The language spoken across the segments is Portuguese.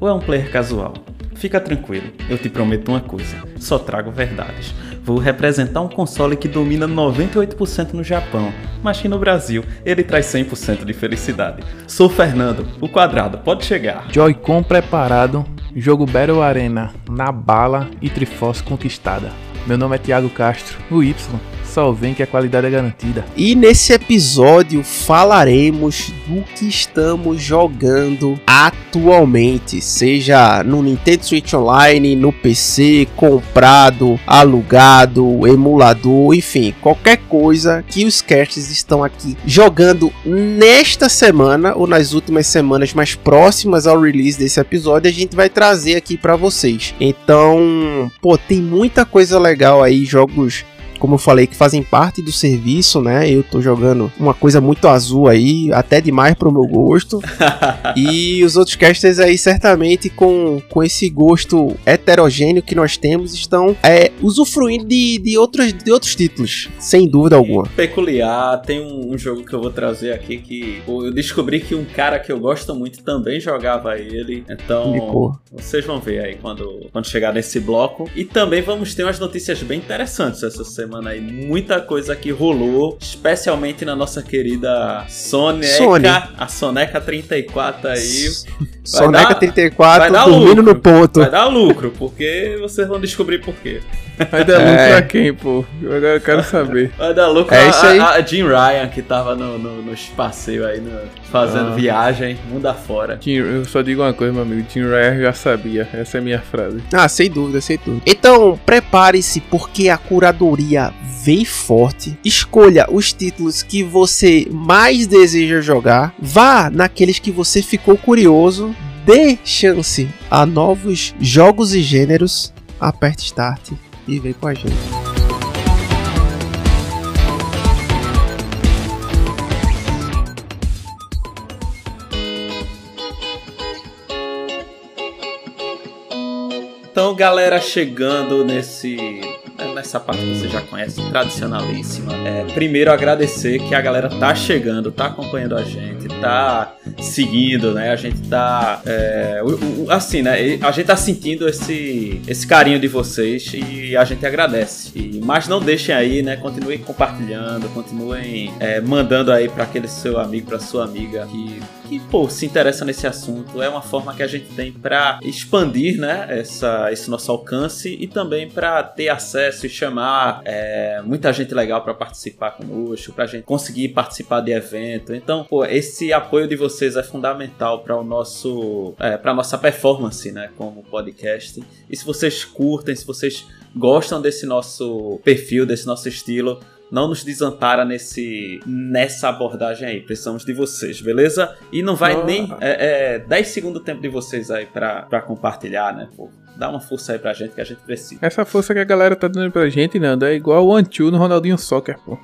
ou é um player casual? Fica tranquilo, eu te prometo uma coisa: só trago verdades. Vou representar um console que domina 98% no Japão, mas que no Brasil ele traz 100% de felicidade. Sou Fernando, o quadrado, pode chegar. Joy-Con preparado, jogo Battle Arena na bala e Triforce conquistada. Meu nome é Thiago Castro, o Y. Só vem que a qualidade é garantida. E nesse episódio falaremos do que estamos jogando atualmente, seja no Nintendo Switch Online, no PC, comprado, alugado, emulador, enfim, qualquer coisa que os casts estão aqui jogando nesta semana ou nas últimas semanas mais próximas ao release desse episódio, a gente vai trazer aqui para vocês. Então, pô, tem muita coisa legal aí, jogos como eu falei, que fazem parte do serviço, né? Eu tô jogando uma coisa muito azul aí, até demais pro meu gosto. e os outros casters aí, certamente, com, com esse gosto heterogêneo que nós temos, estão é, usufruindo de, de, outros, de outros títulos, sem dúvida alguma. Peculiar, tem um, um, jogo que eu vou trazer aqui que eu descobri que um cara que eu gosto muito também jogava ele. Então, vocês vão ver aí quando, quando chegar nesse bloco. E também vamos ter umas notícias bem interessantes essa semana semana aí. Muita coisa que rolou, especialmente na nossa querida Soneca, Sony. a Soneca 34 aí. Soneca dar, 34 dormindo lucro, no ponto. Vai dar lucro, porque vocês vão descobrir por quê. Vai dar lucro é. a quem, pô? Agora eu quero saber. Vai dar lucro é a, isso aí. A, a Jim Ryan, que tava no, no, nos passeios aí, no, fazendo ah. viagem, mundo afora. Jim, eu só digo uma coisa, meu amigo. Jim Ryan já sabia. Essa é a minha frase. Ah, sem dúvida, sem dúvida. Então, prepare-se, porque a curadoria vem forte. Escolha os títulos que você mais deseja jogar. Vá naqueles que você ficou curioso. Dê chance a novos jogos e gêneros. Aperte Start e vem com a gente. Então, galera, chegando nesse nessa parte que você já conhece, tradicionalíssima. É, primeiro agradecer que a galera tá chegando, tá acompanhando a gente, tá seguindo, né? A gente tá é, assim, né? A gente tá sentindo esse, esse carinho de vocês e a gente agradece. E, mas não deixem aí, né? Continuem compartilhando, continuem é, mandando aí para aquele seu amigo, para sua amiga que que pô, se interessa nesse assunto. É uma forma que a gente tem para expandir, né? Essa, esse nosso alcance e também para ter acesso e chamar é, muita gente legal para participar conosco, para a gente conseguir participar de evento. Então, pô, esse apoio de vocês é fundamental para o nosso, é, para nossa performance, né? Como podcast. E se vocês curtem, se vocês gostam desse nosso perfil, desse nosso estilo, não nos desampara nesse, nessa abordagem aí. Precisamos de vocês, beleza? E não vai oh. nem é, é, 10 segundos tempo de vocês aí pra, pra compartilhar, né? Pô, dá uma força aí pra gente que a gente precisa. Essa força que a galera tá dando pra gente, Nando, é igual o One-Two no Ronaldinho Soccer, pô.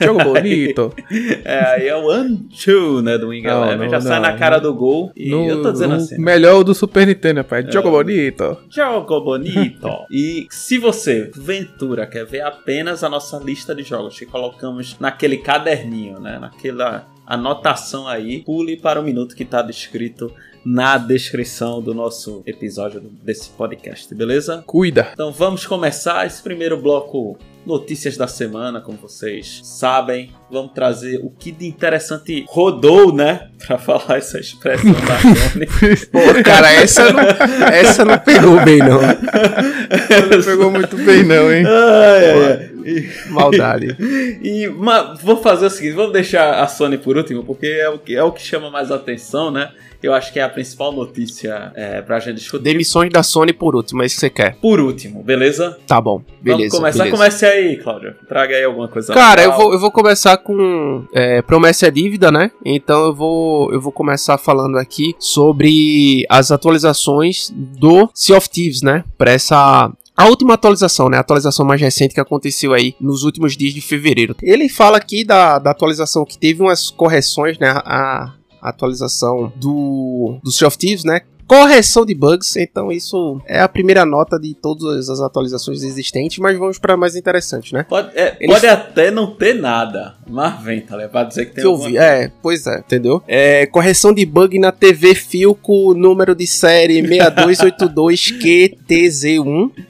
Jogo bonito. é, aí é o one two, né, do Wing Eleven. Já não, sai na cara do gol e no, eu tô dizendo assim. Melhor o do Super Nintendo, pai. Jogo é, bonito. Jogo bonito. e se você, Ventura, quer ver apenas a nossa lista de jogos que colocamos naquele caderninho, né, naquela anotação aí, pule para o minuto que está descrito na descrição do nosso episódio desse podcast, beleza? Cuida! Então vamos começar esse primeiro bloco notícias da semana, como vocês sabem. Vamos trazer o que de interessante rodou, né? Pra falar essa expressão da Sony. Pô, cara, essa não, essa não pegou bem, não. Não pegou muito bem, não, hein? Ai, ai. E, Maldade. E, mas vou fazer o seguinte: vamos deixar a Sony por último, porque é o que, é o que chama mais atenção, né? Eu acho que é a principal notícia é, pra gente discutir. Demissões da Sony por último, é isso que você quer. Por último, beleza? Tá bom, beleza. Vamos começar. Beleza. Comece aí, Cláudio. Traga aí alguma coisa. Cara, eu vou, eu vou começar com é, promessa é dívida, né? Então eu vou, eu vou começar falando aqui sobre as atualizações do Sea of Thieves, né? Pra essa a última atualização, né? A atualização mais recente que aconteceu aí nos últimos dias de fevereiro. Ele fala aqui da, da atualização que teve umas correções, né? A, a atualização do, do Sea of Thieves, né? correção de bugs, então isso é a primeira nota de todas as atualizações existentes, mas vamos para mais interessante, né? Pode, é, Eles... pode até não ter nada, mas vem, tá ligado? Pra dizer que tem que alguma... É, pois é, entendeu? É, correção de bug na TV Filco, número de série 6282QTZ1.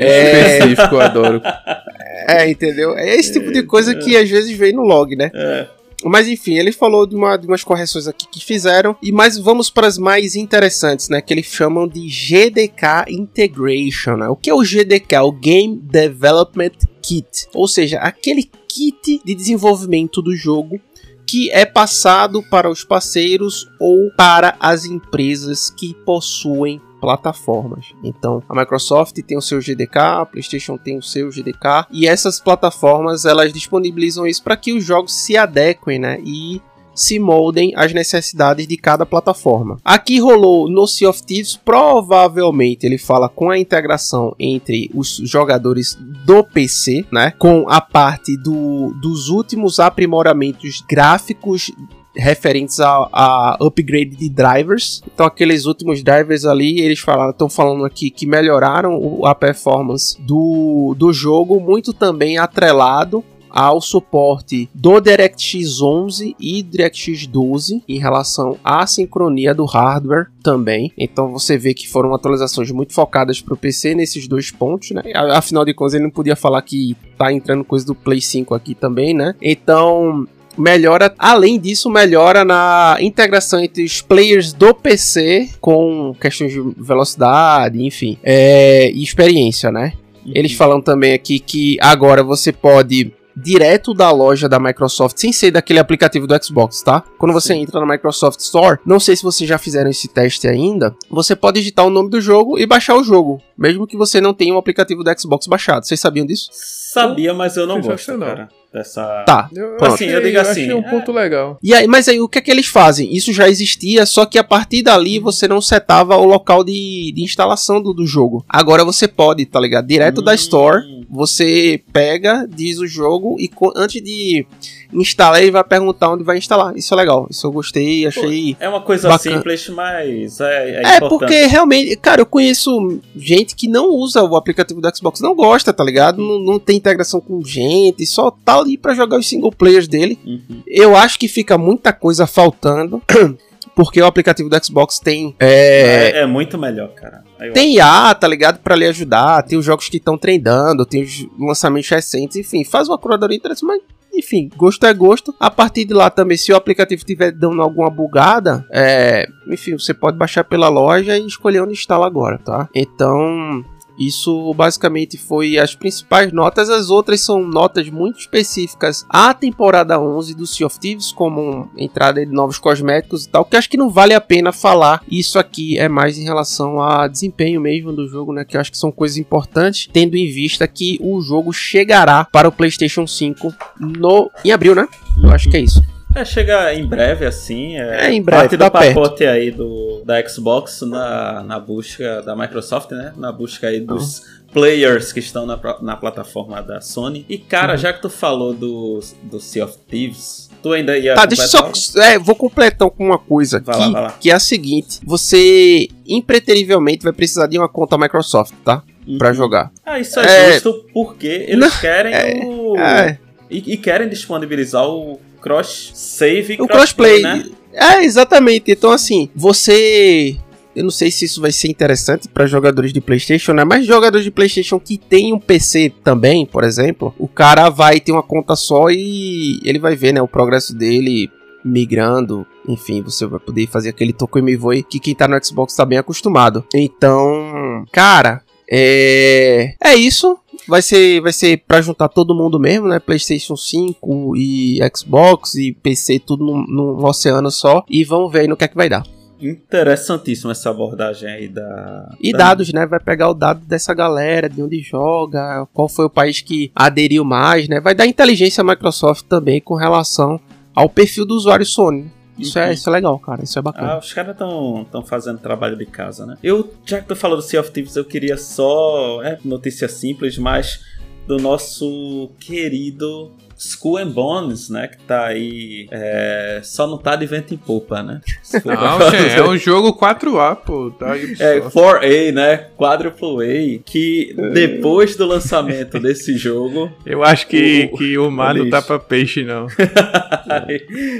É específico, eu adoro. É, entendeu? É esse tipo de coisa que às vezes vem no log, né? É. Mas enfim, ele falou de, uma, de umas correções aqui que fizeram. E mais vamos para as mais interessantes, né? Que eles chamam de GDK Integration. Né? O que é o GDK? O Game Development Kit. Ou seja, aquele kit de desenvolvimento do jogo que é passado para os parceiros ou para as empresas que possuem plataformas. Então, a Microsoft tem o seu GDK, a PlayStation tem o seu GDK, e essas plataformas elas disponibilizam isso para que os jogos se adequem, né? E se moldem às necessidades de cada plataforma. Aqui rolou no Sea of Thieves, provavelmente ele fala com a integração entre os jogadores do PC, né, com a parte do, dos últimos aprimoramentos gráficos referentes a, a, upgrade de drivers. Então aqueles últimos drivers ali, eles falaram, estão falando aqui que melhoraram a performance do, do jogo, muito também atrelado ao suporte do DirectX 11 e DirectX 12 em relação à sincronia do hardware também. Então você vê que foram atualizações muito focadas para o PC nesses dois pontos, né? Afinal de contas, ele não podia falar que tá entrando coisa do Play 5 aqui também, né? Então melhora, além disso, melhora na integração entre os players do PC com questões de velocidade, enfim, é, e experiência, né? Eles uhum. falam também aqui que agora você pode direto da loja da Microsoft, sem ser daquele aplicativo do Xbox, tá? Quando você Sim. entra na Microsoft Store, não sei se vocês já fizeram esse teste ainda, você pode digitar o nome do jogo e baixar o jogo, mesmo que você não tenha um aplicativo do Xbox baixado. Vocês sabiam disso? Sabia, mas eu não gosto, cara dessa. Tá. Eu, assim, achei, eu digo assim. Eu achei um ponto é... legal. E aí, mas aí o que é que eles fazem? Isso já existia, só que a partir dali você não setava o local de, de instalação do, do jogo. Agora você pode, tá ligado? Direto hum. da Store, você pega, diz o jogo e antes de instalar ele vai perguntar onde vai instalar. Isso é legal. Isso eu gostei, achei. Pô, é uma coisa bacana. simples, mas é, é, é porque realmente, cara, eu conheço gente que não usa o aplicativo do Xbox, não gosta, tá ligado? Não, não tem integração com gente, só tá ali para jogar os single players dele. Uhum. Eu acho que fica muita coisa faltando. porque o aplicativo do Xbox tem. É, é, é muito melhor, cara. tem IA, tá ligado? para lhe ajudar, tem os jogos que estão treinando, tem os lançamentos recentes, enfim, faz uma curadoria interessante, mas enfim, gosto é gosto. A partir de lá também, se o aplicativo estiver dando alguma bugada, é, enfim, você pode baixar pela loja e escolher onde instala agora, tá? Então, isso basicamente foi as principais notas, as outras são notas muito específicas à temporada 11 do Sea of Thieves, como entrada de novos cosméticos e tal, que acho que não vale a pena falar. Isso aqui é mais em relação a desempenho mesmo do jogo, né, que eu acho que são coisas importantes, tendo em vista que o jogo chegará para o PlayStation 5 no em abril, né? Eu acho que é isso. É, chega em breve, assim. É, é em breve, parte do pacote perto. aí do, da Xbox na, na busca da Microsoft, né? Na busca aí dos uhum. players que estão na, na plataforma da Sony. E, cara, uhum. já que tu falou do, do Sea of Thieves, tu ainda ia. Tá, deixa eu só. É, vou completar com uma coisa vai que, lá, que é a seguinte: você impreterivelmente vai precisar de uma conta Microsoft, tá? Uhum. Pra jogar. Ah, isso é, é... justo porque eles Não, querem é, o. É. E, e, querem disponibilizar o cross save o crossplay, né? É, exatamente. Então assim, você eu não sei se isso vai ser interessante para jogadores de PlayStation, né? Mas jogadores de PlayStation que tem um PC também, por exemplo, o cara vai ter uma conta só e ele vai ver, né, o progresso dele migrando, enfim, você vai poder fazer aquele toco e voe que quem tá no Xbox tá bem acostumado. Então, cara, é é isso vai ser vai ser para juntar todo mundo mesmo, né? PlayStation 5 e Xbox e PC tudo num, num oceano só e vamos ver aí no que é que vai dar. Interessantíssima essa abordagem aí da. E da... dados, né? Vai pegar o dado dessa galera, de onde joga, qual foi o país que aderiu mais, né? Vai dar inteligência à Microsoft também com relação ao perfil do usuário Sony. Isso, é, isso é legal, cara. Isso é bacana. Ah, os caras estão tão fazendo trabalho de casa, né? Eu, já que tu falou do Sea of Thieves, eu queria só. É, notícia simples, mas do nosso querido School and Bones, né? Que tá aí. É, só não tá de vento em popa, né? Não, é um jogo 4A, pô. Tá aí é 4A, né? Quadruple A. Que depois do lançamento desse jogo. Eu acho que o, que o mar não tá pra peixe, não.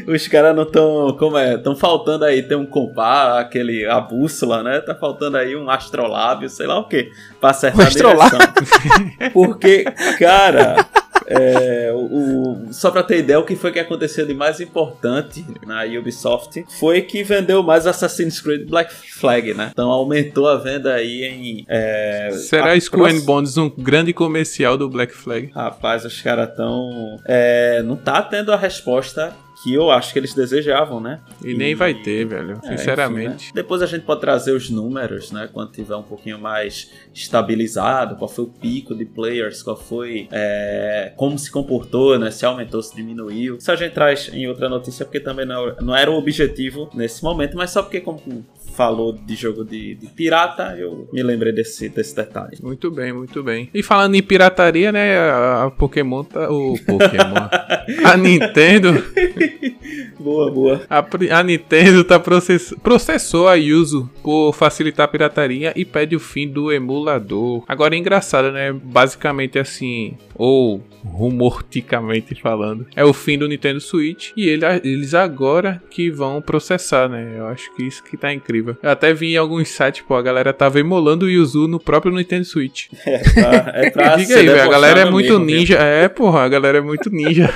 Os caras não tão. Como é? Estão faltando aí. Tem um compá, aquele. A bússola, né? Tá faltando aí um astrolábio, sei lá o que. Pra acertar um a direção. Porque, cara. É, o, só pra ter ideia, o que foi que aconteceu de mais importante na Ubisoft foi que vendeu mais Assassin's Creed Black Flag, né? Então aumentou a venda aí em. É, Será a Skull and Bones um grande comercial do Black Flag? Rapaz, os caras tão. É, não tá tendo a resposta que eu acho que eles desejavam, né? E, e... nem vai ter, velho, é, sinceramente. Enfim, né? Depois a gente pode trazer os números, né? Quando tiver um pouquinho mais estabilizado, qual foi o pico de players, qual foi é, como se comportou, né? Se aumentou, se diminuiu. Isso a gente traz em outra notícia, porque também não, não era o objetivo nesse momento, mas só porque como falou de jogo de, de, pirata, eu me lembrei desse, desse detalhe. Muito bem, muito bem. E falando em pirataria, né? A, a Pokémon tá. O Pokémon. a Nintendo. boa, boa. A, a Nintendo tá process, processou a Yuzu por facilitar a pirataria e pede o fim do emulador. Agora é engraçado, né? Basicamente assim, ou rumorticamente falando, é o fim do Nintendo Switch e ele, eles agora que vão processar, né? Eu acho que isso que tá incrível. Eu até vi em alguns sites, pô, a galera tava emulando o Yuzu no próprio Nintendo Switch. É pra, é pra Diga aí, velho, a galera é muito mesmo, ninja. Mesmo. É, porra, a galera é muito ninja.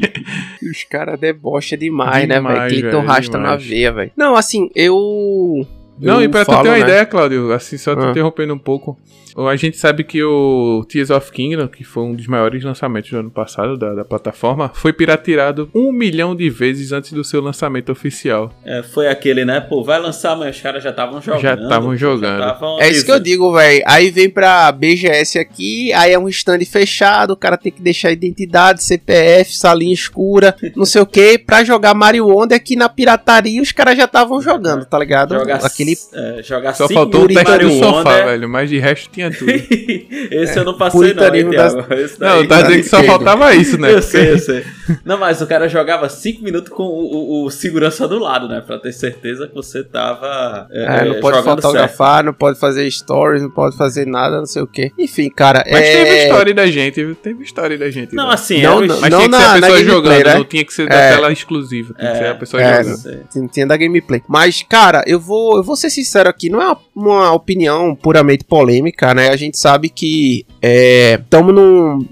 Os caras debocham demais, demais, né, velho? Clinton rasta na veia, velho. Não, assim, eu não, e pra falo, tu ter uma né? ideia, Claudio, assim, só te ah. interrompendo um pouco. A gente sabe que o Tears of Kingdom, que foi um dos maiores lançamentos do ano passado da, da plataforma, foi pirateado um milhão de vezes antes do seu lançamento oficial. É, foi aquele, né? Pô, vai lançar, mas os caras já estavam jogando. Já estavam jogando. Já tavam... É isso que eu digo, velho. Aí vem pra BGS aqui, aí é um stand fechado, o cara tem que deixar identidade, CPF, salinha escura, não sei o que, pra jogar Mario Wonder aqui na pirataria os caras já estavam jogando, tá ligado? Jogar, Aquele... É, jogar Só faltou o teste do sofá, velho, mas de resto tinha tudo. Esse eu não passei, não, hein, das... Não, tá dizendo que só faltava isso, né? eu sei, eu sei. Não, mas o cara jogava 5 minutos com o, o, o, segurança do lado, né? Pra ter certeza que você tava. É, é não pode fotografar, certo. não pode fazer stories, não pode fazer nada, não sei o que. Enfim, cara. Mas é... teve história da gente, teve história da gente. Não, assim, não, não, mas não tinha que ser a pessoa jogando, né? não tinha que ser da é. tela exclusiva, tinha que ser a pessoa é, jogando. Tinha da gameplay. Mas, cara, eu vou, eu vou ser sincero aqui, não é uma, uma opinião puramente polêmica, né? A gente sabe que estamos é, num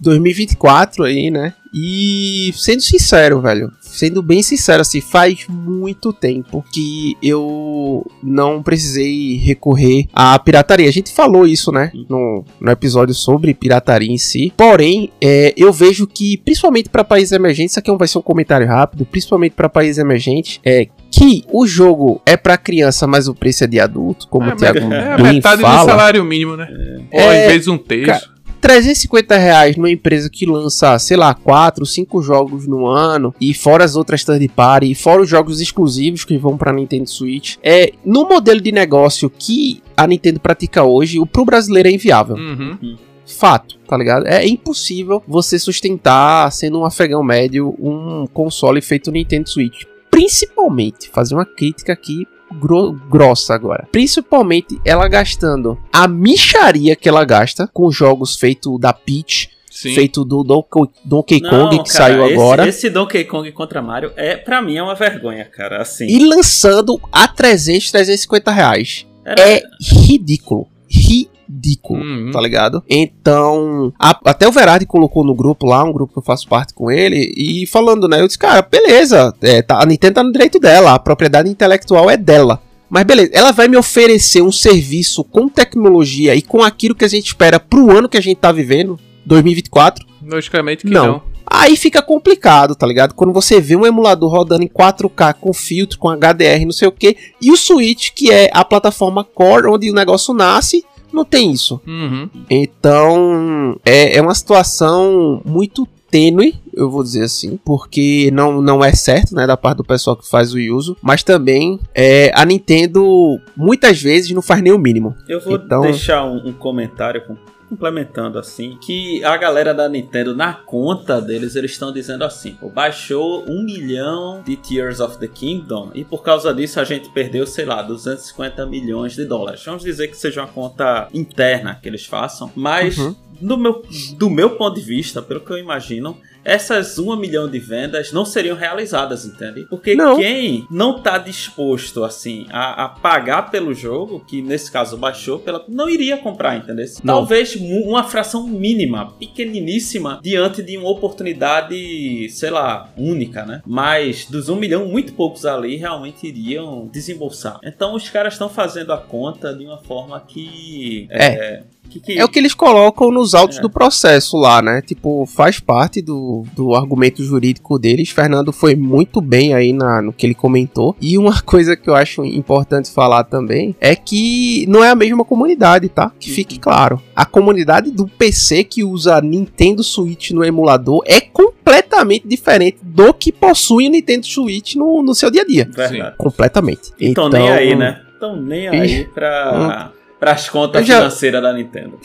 2024 aí, né? E sendo sincero, velho, sendo bem sincero, assim, faz muito tempo que eu não precisei recorrer à pirataria. A gente falou isso, né, no, no episódio sobre pirataria em si. Porém, é, eu vejo que, principalmente para países emergentes, isso aqui vai ser um comentário rápido, principalmente para países emergentes, é que o jogo é para criança, mas o preço é de adulto, como é, o Thiago é, é metade fala. do salário mínimo, né? É, Ou às vezes um terço. 350 reais numa empresa que lança, sei lá, 4, 5 jogos no ano, e fora as outras third party, e fora os jogos exclusivos que vão pra Nintendo Switch, é no modelo de negócio que a Nintendo pratica hoje, o pro brasileiro é inviável. Uhum. Fato, tá ligado? É impossível você sustentar, sendo um afegão médio, um console feito Nintendo Switch. Principalmente, fazer uma crítica aqui gro grossa agora. Principalmente ela gastando a micharia que ela gasta com jogos feitos da Peach. Sim. Feito do Donkey, Kong Não, que cara, saiu esse, agora. Esse Donkey Kong contra Mario é, para mim, é uma vergonha, cara. Assim. E lançando a 300, 350 reais. Era... É ridículo. Ridículo ridículo, uhum. tá ligado? Então, a, até o Verardi colocou no grupo lá, um grupo que eu faço parte com ele, e falando, né? Eu disse, cara, beleza, é, tá, a Nintendo tá no direito dela, a propriedade intelectual é dela. Mas beleza, ela vai me oferecer um serviço com tecnologia e com aquilo que a gente espera pro ano que a gente tá vivendo, 2024? Logicamente que não. não. Aí fica complicado, tá ligado? Quando você vê um emulador rodando em 4K com filtro, com HDR, não sei o que, e o Switch, que é a plataforma core onde o negócio nasce, não tem isso. Uhum. Então, é, é uma situação muito tênue, eu vou dizer assim, porque não, não é certo, né, da parte do pessoal que faz o uso, mas também é, a Nintendo muitas vezes não faz nem o mínimo. Eu vou então... deixar um, um comentário com complementando assim, que a galera da Nintendo, na conta deles, eles estão dizendo assim: baixou um milhão de Tears of the Kingdom e por causa disso a gente perdeu, sei lá, 250 milhões de dólares. Vamos dizer que seja uma conta interna que eles façam, mas. Uhum. No meu, do meu ponto de vista, pelo que eu imagino, essas 1 milhão de vendas não seriam realizadas, entende? Porque não. quem não tá disposto, assim, a, a, pagar pelo jogo, que nesse caso baixou, pela, não iria comprar, entendeu? Não. Talvez uma fração mínima, pequeniníssima, diante de uma oportunidade, sei lá, única, né? Mas dos 1 milhão, muito poucos ali realmente iriam desembolsar. Então os caras estão fazendo a conta de uma forma que. É. é que que... É o que eles colocam nos autos é. do processo lá, né? Tipo, faz parte do, do argumento jurídico deles. Fernando foi muito bem aí na, no que ele comentou. E uma coisa que eu acho importante falar também é que não é a mesma comunidade, tá? Que fique uhum. claro. A comunidade do PC que usa Nintendo Switch no emulador é completamente diferente do que possui o Nintendo Switch no, no seu dia a dia. Verdade. Completamente. Então, nem aí, né? Então nem aí pra. Hum para as contas já... financeiras da Nintendo.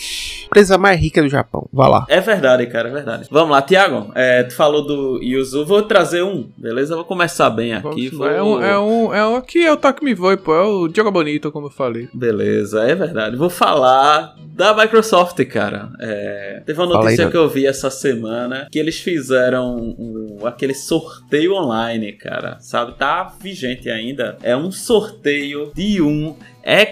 Empresa mais rica do Japão. Vá lá. É verdade, cara, é verdade. Vamos lá, Tiago. É, tu falou do Yuzu. Vou trazer um, beleza? Vou começar bem aqui. Vou... É um, é um, é um aqui é o Toque Me Voe, pô. É o Joga Bonito, como eu falei. Beleza, é verdade. Vou falar da Microsoft, cara. É, teve uma notícia aí, que eu vi essa semana que eles fizeram um, aquele sorteio online, cara. Sabe? Tá vigente ainda. É um sorteio de um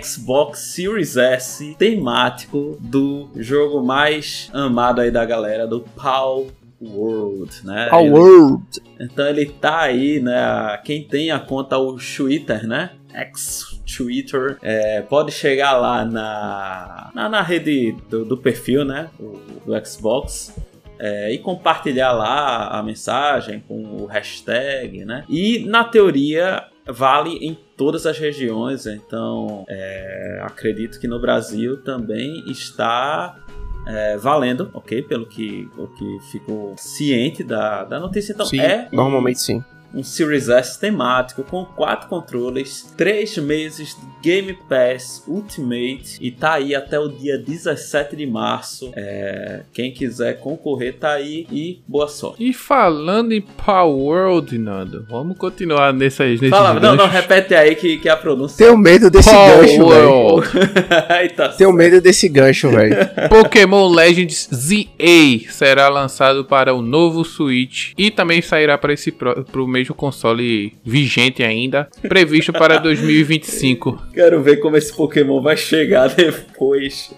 Xbox Series S temático do jogo mais amado aí da galera, do Paul World, né? Ele, World. Então ele tá aí, né? Quem tem a conta o Twitter, né? X Twitter, é, pode chegar lá na, na, na rede do, do, perfil, né? Do, do Xbox. É, e compartilhar lá a mensagem com o hashtag, né? E na teoria vale em todas as regiões, então é, acredito que no Brasil também está é, valendo, ok? Pelo que, o que ficou ciente da, da notícia. Então, sim, é. Normalmente sim um Series S temático com quatro controles, três meses de Game Pass Ultimate e tá aí até o dia 17 de março. É, quem quiser concorrer tá aí e boa sorte. E falando em Power World, Nando, vamos continuar nessas nesses Fala, não, não, repete aí que, que a pronúncia. Tenho medo desse Power gancho, velho. tá Tenho medo desse gancho, velho. Pokémon Legends ZA será lançado para o novo Switch e também sairá para esse pro, pro mesmo console vigente ainda, previsto para 2025. Quero ver como esse Pokémon vai chegar depois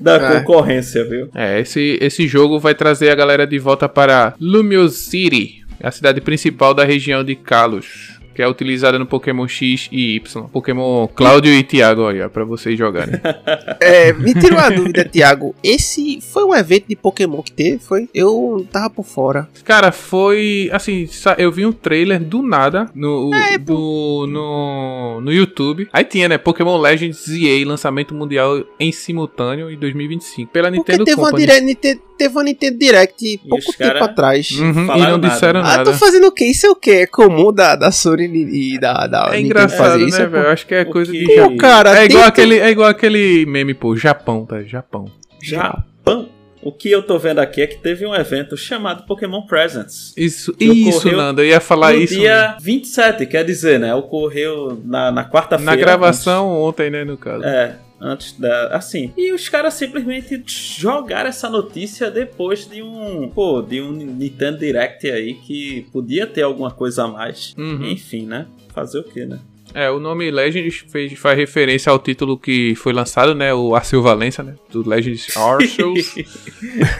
da é. concorrência, viu? É, esse, esse jogo vai trazer a galera de volta para Lumiose City, a cidade principal da região de Kalos que é utilizada no Pokémon X e Y. Pokémon Cláudio e Thiago aí, ó, pra vocês jogarem. é, me tira uma dúvida, Thiago. Esse foi um evento de Pokémon que teve? Foi? Eu tava por fora. Cara, foi. Assim, eu vi um trailer do nada no, é, do, no, no YouTube. Aí tinha, né? Pokémon Legends ZA, lançamento mundial em simultâneo em 2025. Pela Porque Nintendo teve Company. Uma dire... Teve uma Nintendo Direct pouco tempo atrás. Uhum, e não disseram nada. Ah, tô fazendo o quê? Isso é o quê? É comum da, da Sony e da, da É engraçado, né, velho? Eu acho que é coisa de Japão. cara, é igual, aquele, é igual aquele meme, pô, Japão, tá? Japão. Japão? O que eu tô vendo aqui é que teve um evento chamado Pokémon Presents. Isso, isso, Nando, eu ia falar no isso. No dia mesmo. 27, quer dizer, né? Ocorreu na, na quarta-feira. Na gravação ontem, né, no caso. É, antes da. Assim. E os caras simplesmente jogaram essa notícia depois de um. Pô, de um Nintendo Direct aí que podia ter alguma coisa a mais. Uhum. Enfim, né? Fazer o que, né? É, o nome Legends fez, faz referência ao título que foi lançado, né? O Arceu Valência, né? Do Legends Arceus.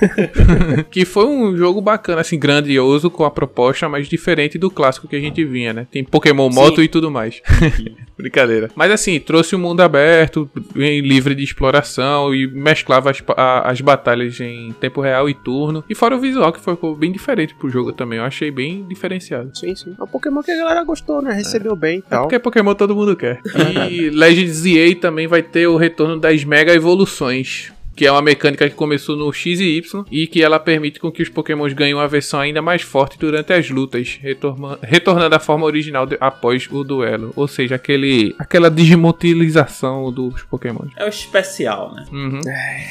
que foi um jogo bacana, assim, grandioso, com a proposta mais diferente do clássico que a gente vinha, né? Tem Pokémon Moto Sim. e tudo mais. Brincadeira. Mas assim, trouxe o um mundo aberto, livre de exploração e mesclava as, a, as batalhas em tempo real e turno. E fora o visual, que foi bem diferente pro jogo também. Eu achei bem diferenciado. Sim, sim. É um Pokémon que a galera gostou, né? Recebeu é. bem e é tal. É porque Pokémon todo mundo quer. E Legends EA também vai ter o retorno das Mega Evoluções que é uma mecânica que começou no X e Y e que ela permite com que os Pokémons ganhem uma versão ainda mais forte durante as lutas, retorna retornando à forma original de, após o duelo. Ou seja, aquele, aquela digimotilização dos Pokémons. É o especial, né? Uhum.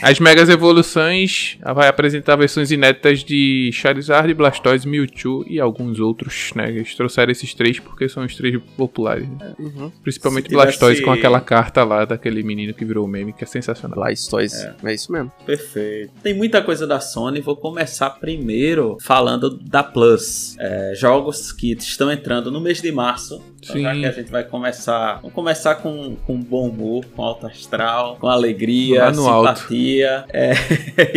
As megas evoluções vai apresentar versões inéditas de Charizard, Blastoise, Mewtwo e alguns outros, né? Eles trouxeram esses três porque são os três populares. Né? Uhum. Principalmente Se tivesse- Blastoise com aquela carta lá daquele menino que virou meme, que é sensacional. Blastoise. É. isso mesmo. Perfeito. Tem muita coisa da Sony. Vou começar primeiro falando da Plus. É, jogos que estão entrando no mês de março. Então, já Sim. que a gente vai começar. Vamos começar com, com bom humor, com alto astral, com alegria, simpatia. É,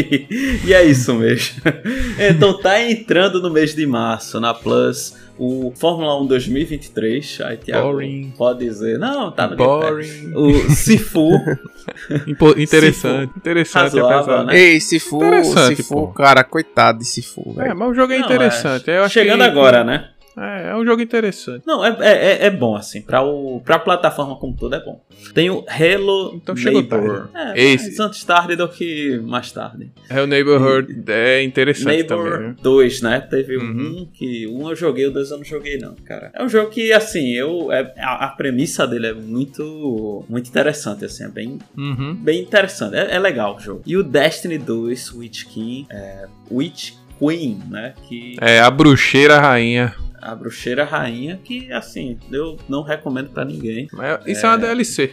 e é isso mesmo. Então tá entrando no mês de março na Plus. O Fórmula 1 2023. Aí, Thiago, Boring. pode dizer. Não, tá no. Boring. O Sifu. Impo- interessante, interessante, Razoável, apesar. né? Ei, Sifu, Interessante, Sifu, pô. cara, coitado de Sifu, É, velho. mas o jogo é Não, interessante. Chegando que- agora, né? É, é um jogo interessante. Não, é, é, é- é bom, assim. Pra, o, pra plataforma como todo é bom. Tem o Halo Então chegou Neighbor. É, Esse. mais antes tarde do que mais tarde. É o Neighborhood é interessante Neighbor também. viu? 2, né? Teve Uhum. um que... Um eu joguei, o dois eu não joguei não, cara. É um jogo que, assim, eu... É, a, a premissa dele é muito... Muito interessante, assim. É bem, Uhum. bem interessante. É, é legal o jogo. E o Destiny 2, Witch King... É, Witch Queen, né? Que... É a bruxeira rainha. A bruxeira rainha, que assim, eu não recomendo pra ninguém. Mas Isso é uma DLC.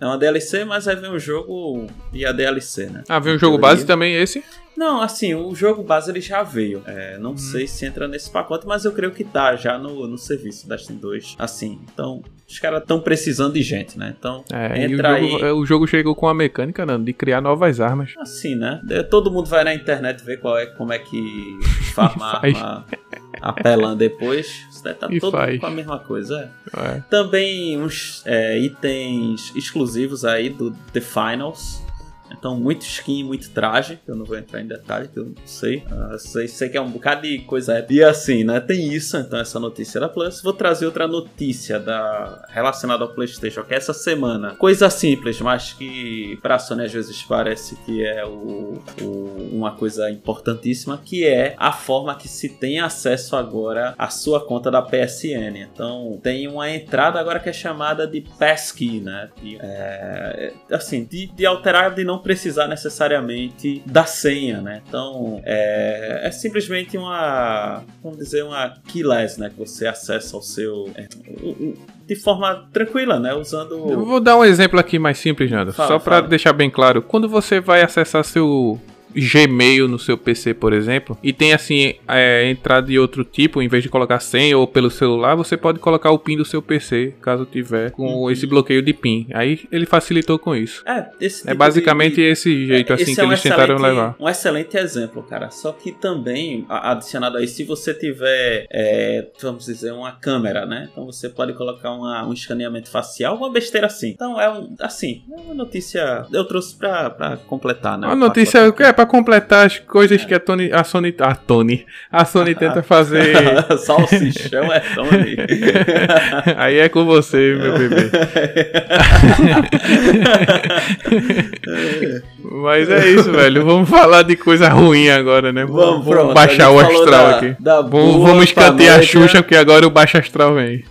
É uma DLC, mas aí vem o jogo e a DLC, né? Ah, vem um Em jogo base também esse? Não, assim, o jogo base ele já veio. É, não Uhum. sei se entra nesse pacote, mas eu creio que tá já no, no serviço Destiny 2. Assim, então, os caras estão precisando de gente, né? Então, É, e o entra jogo, aí. é, o jogo chegou com a mecânica, Nando, de criar novas armas. Assim, né? É, Todo mundo vai na internet ver qual é, como é que farma arma apelando depois. Tá E todo faz. mundo com a mesma coisa, é. É. Também uns é, itens exclusivos aí do The Finals. Então, muito skin, muito traje, eu não vou entrar em detalhe, que eu não sei. Ah, sei, sei que é um bocado de coisa. E assim, né? Tem isso, então, essa notícia da Plus. Vou trazer outra notícia da, relacionada ao PlayStation, que é essa semana. Coisa simples, mas que pra Sony às vezes parece que é o, o- uma coisa importantíssima, que é a forma que se tem acesso agora à sua conta da PSN. Então, tem uma entrada agora que é chamada de Passkey, né? De, é, assim, de, de alterar, de não precisar necessariamente da senha, né? Então, é, é simplesmente uma, vamos dizer, uma keyless, né? Que você acessa ao seu... é, o- o- de forma tranquila, né? Usando... Eu vou dar um exemplo aqui mais simples, Nando. Só fala. deixar bem claro. Quando você vai acessar seu Gmail no seu PC, por exemplo, e tem assim, é, entrada de outro tipo, em vez de colocar senha ou pelo celular, você pode colocar o PIN do seu PC, caso tiver com Uhum. esse bloqueio de PIN. Aí ele facilitou com isso. É, esse tipo É de- basicamente de- esse jeito assim Esse que é um eles tentaram levar. Um excelente exemplo, cara. Só que também, adicionado aí, se você tiver, é, vamos dizer, uma câmera, né? Então você pode colocar uma- um escaneamento facial, uma besteira assim. Então é um, assim, é uma notícia. Eu trouxe pra, pra completar, né? A o notícia é pra completar as coisas que a Tony, a Sony, a Tony, a Sony tenta fazer. Salsichão é Tony. Aí é com você, meu bebê. Mas é isso, velho. Vamos falar de coisa ruim agora, né? Vamos, a baixar o astral da- aqui. da Vamos, vamos escantear a. Xuxa, porque agora o baixo astral vem.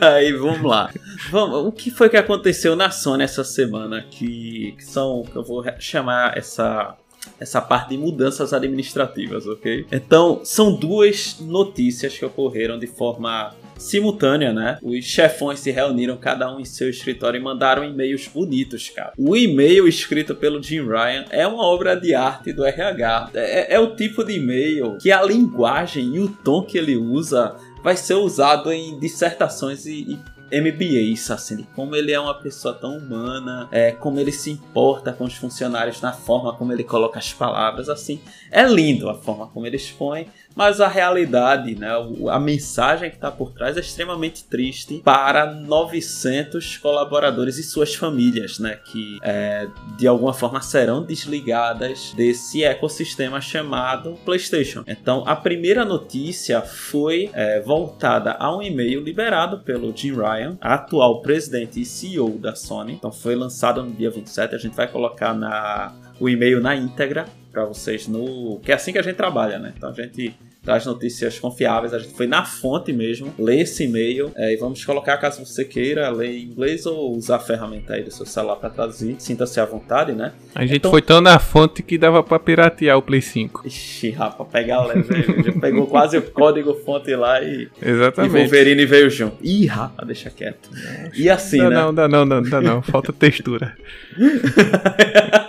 Aí vamos lá. Vamos, o que foi que aconteceu na Sony essa semana? Que, que são. que eu vou chamar essa. Essa parte de mudanças administrativas, ok? Então, são duas notícias que ocorreram de forma simultânea, né? Os chefões se reuniram, cada um em seu escritório, e mandaram e-mails bonitos, cara. O e-mail escrito pelo Jim Ryan é uma obra de arte do RH. É, é o tipo de e-mail que a linguagem e o tom que ele usa vai ser usado em dissertações e, e MBAs, assim, como ele é uma pessoa tão humana, é, como ele se importa com os funcionários na forma como ele coloca as palavras, assim. É lindo a forma como ele expõe, mas a realidade, né, a mensagem que está por trás é extremamente triste para 900 colaboradores e suas famílias, né, que é, de alguma forma serão desligadas desse ecossistema chamado PlayStation. Então, a primeira notícia foi é, voltada a um e-mail liberado pelo Jim Ryan, atual presidente e CEO da Sony. Então, foi lançado no dia 27. A gente vai colocar na, o e-mail na íntegra para vocês no. Que é assim que a gente trabalha, né? Então a gente traz notícias confiáveis. A gente foi na fonte mesmo, lê esse e-mail é, e vamos colocar, caso você queira, ler em inglês ou usar a ferramenta aí do seu celular para traduzir. Sinta-se à vontade, né? A gente então... foi tão na fonte que dava para piratear o Play 5. Ixi, rapaz, pegar leve. pegou quase o código fonte lá e. Exatamente. E Wolverine veio junto. Ih, rapaz, deixa quieto. E assim, não, né? Não, não, não, não, não, não. Falta textura.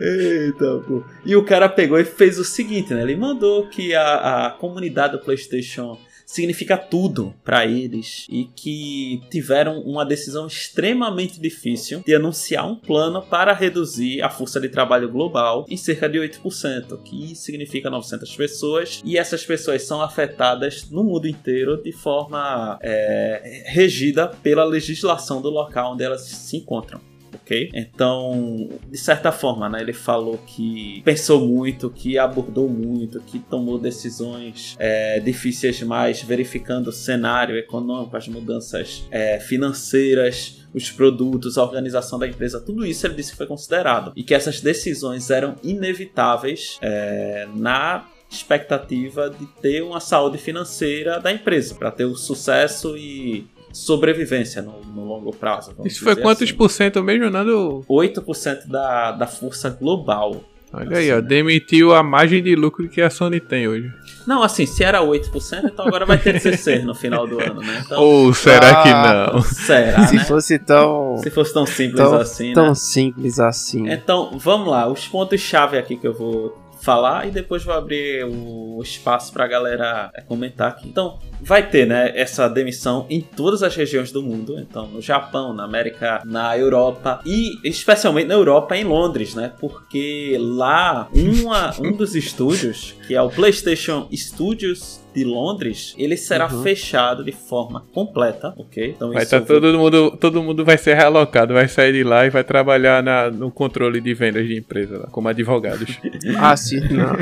Eita, pô. E o cara pegou e fez o seguinte, né? Ele mandou que a, a comunidade do PlayStation significa tudo para eles e que tiveram uma decisão extremamente difícil de anunciar um plano para reduzir a força de trabalho global em cerca de 8%, que significa 900 pessoas, e essas pessoas são afetadas no mundo inteiro de forma é, regida pela legislação do local onde elas se encontram ok? Então, de certa forma, né, ele falou que pensou muito, que abordou muito, que tomou decisões é, difíceis demais, verificando o cenário econômico, as mudanças é, financeiras, os produtos, a organização da empresa, tudo isso ele disse que foi considerado e que essas decisões eram inevitáveis é, na expectativa de ter uma saúde financeira da empresa, para ter o sucesso e sobrevivência no, no longo prazo. Isso foi quantos assim. por cento mesmo, Nando? 8% da, da força global. Olha assim, aí, ó, né? demitiu a margem de lucro que a Sony tem hoje. Não, assim, se era 8%, então agora vai ter de ser no final do ano, né? Então, Ou será ah, que não? Será, Se né? fosse tão... Se fosse tão simples tão, assim, Tão né? simples assim. Então, vamos lá, os pontos-chave aqui que eu vou falar e depois vou abrir o espaço para a galera é, comentar aqui. Então, vai ter, né, essa demissão em todas as regiões do mundo, então no Japão, na América, na Europa e especialmente na Europa em Londres, né? Porque lá uma, um dos estúdios, que é o PlayStation Studios de Londres, ele será uhum. fechado de forma completa, ok? Então vai estar tá todo mundo, todo mundo vai ser realocado, vai sair de lá e vai trabalhar na, no controle de vendas de empresa lá, como advogados. ah, sim, não.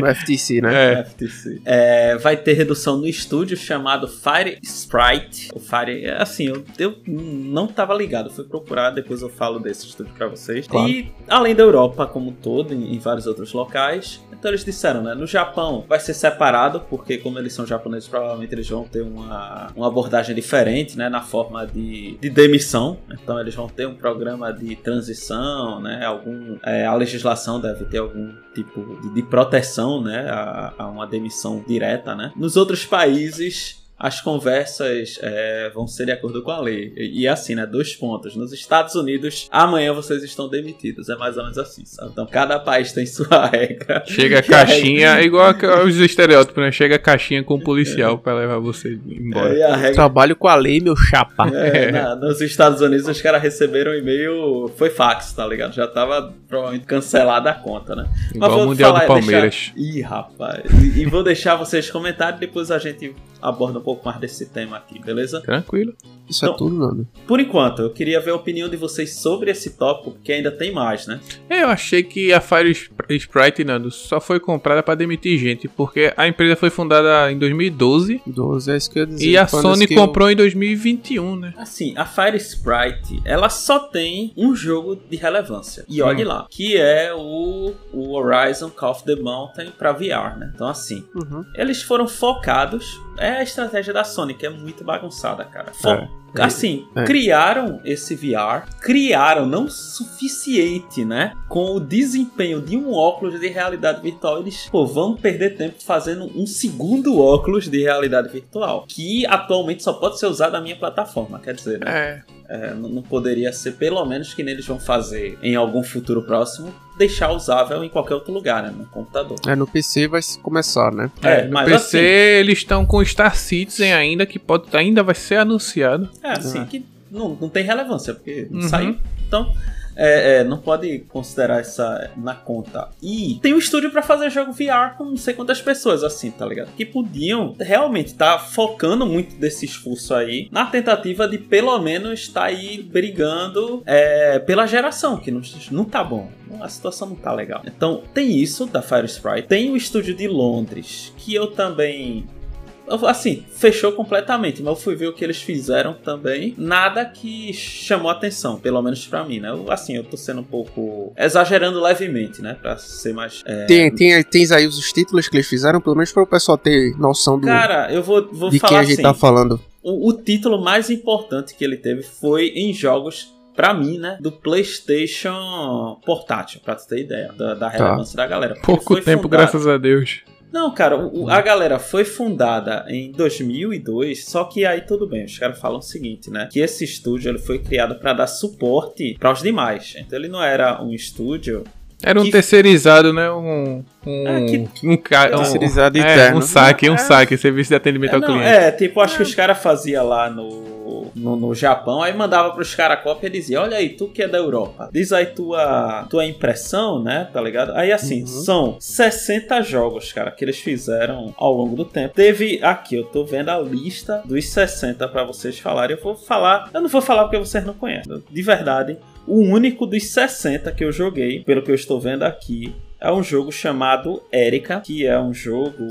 no FTC, né? É. FTC. É, vai ter redução no estúdio chamado Fire Sprite. O Fire, assim, eu, eu não tava ligado, fui procurar, depois eu falo desse estúdio para vocês. Claro. E além da Europa como um todo, em, em vários outros locais, então eles disseram, né? No Japão vai ser separado, porque como eles são japoneses, provavelmente eles vão ter uma, uma abordagem diferente, né? Na forma de, de demissão. Então eles vão ter um programa de transição, né? Algum, é, a legislação deve ter algum tipo de, de proteção, né? A, a uma demissão direta, né? Nos outros países as conversas é, vão ser de acordo com a lei. E, e, assim, né? Dois pontos. Nos Estados Unidos, amanhã vocês estão demitidos. É mais ou menos assim, sabe? Então, cada país tem sua regra. Chega a caixinha, regra... igual aos estereótipos, né? Chega a caixinha com o policial é. pra levar você embora. É, regra... Trabalho com a lei, meu chapa. É, na, nos Estados Unidos, os caras receberam um e-mail, foi fax, tá ligado? Já tava provavelmente cancelada a conta, né? Igual o Mundial falar, do Palmeiras. Deixar... Ih, rapaz. E, e vou deixar vocês comentarem, depois a gente aborda um pouco mais desse tema aqui, beleza? Tranquilo. Isso é então, é tudo, Nando. Por enquanto, eu queria ver a opinião de vocês sobre esse tópico, porque ainda tem mais, né? Eu achei que a Fire Sprite, Nando, só foi comprada para demitir gente, porque a empresa foi fundada em 2012. 12, é isso que eu ia dizer. E a Sony comprou eu... em 2021, né? Assim, a Fire Sprite, ela só tem um jogo de relevância. E olhe hum. lá, que é o, o Horizon Call of the Mountain para VR, né? Então, assim, uhum. eles foram focados é a estratégia da que é muito bagunçada, cara. É. Assim, é. criaram esse VR, criaram não suficiente, né? Com o desempenho de um óculos de realidade virtual, eles, pô, vão perder tempo fazendo um segundo óculos de realidade virtual, que atualmente só pode ser usado na minha plataforma, quer dizer, né? É. É, não poderia ser, pelo menos, que eles vão fazer em algum futuro próximo, deixar usável em qualquer outro lugar, né? No computador. É, no PC vai começar, né? É, no PC assim, eles estão com Star Citizen ainda, que pode, ainda vai ser anunciado. É, assim, é. que não, não tem relevância, porque não uhum. saiu. Então, É, é, não pode considerar essa na conta. E tem um estúdio para fazer jogo VR com não sei quantas pessoas, assim, tá ligado? Que podiam realmente estar tá focando muito desse esforço aí na tentativa de pelo menos estar tá aí brigando é, pela geração, que não, não tá bom. A situação não tá legal. Então, tem isso da Fire Sprite. Tem o estúdio de Londres, que eu também assim, fechou completamente, mas eu fui ver o que eles fizeram também. Nada que chamou atenção, pelo menos para mim, né? Eu, assim, eu tô sendo um pouco exagerando levemente, né? Pra ser mais. É... Tem, tem, tens aí os títulos que eles fizeram, pelo menos para o pessoal ter noção do. Cara, eu vou, vou de falar. quem a gente assim, tá falando. O, o título mais importante que ele teve foi em jogos para mim, né, do PlayStation portátil, pra tu ter ideia da, da tá. relevância tá. da galera. Pouco tempo, fundado... graças a Deus. Não, cara, o, a galera foi fundada em 2002, só que aí tudo bem, os caras falam o seguinte, né? Que esse estúdio ele foi criado para dar suporte para os demais. Então ele não era um estúdio era um que... terceirizado, né? Um. Um, é, que... um, um, terceirizado um, interno. É, um saque, um é. saque, serviço de atendimento é, ao não, cliente. É, tipo, acho que os caras faziam lá no, no, no, Japão, aí mandava pros caras a cópia e dizia: Olha aí, tu que é da Europa, diz aí tua, tua impressão, né? Tá ligado? Aí assim, uhum. são 60 jogos, cara, que eles fizeram ao longo do tempo. Teve aqui, eu tô vendo a lista dos 60 para vocês falarem. Eu vou falar, eu não vou falar porque vocês não conhecem. De verdade, o único dos 60 que eu joguei, pelo que eu estou vendo aqui, é um jogo chamado Erika, que é um jogo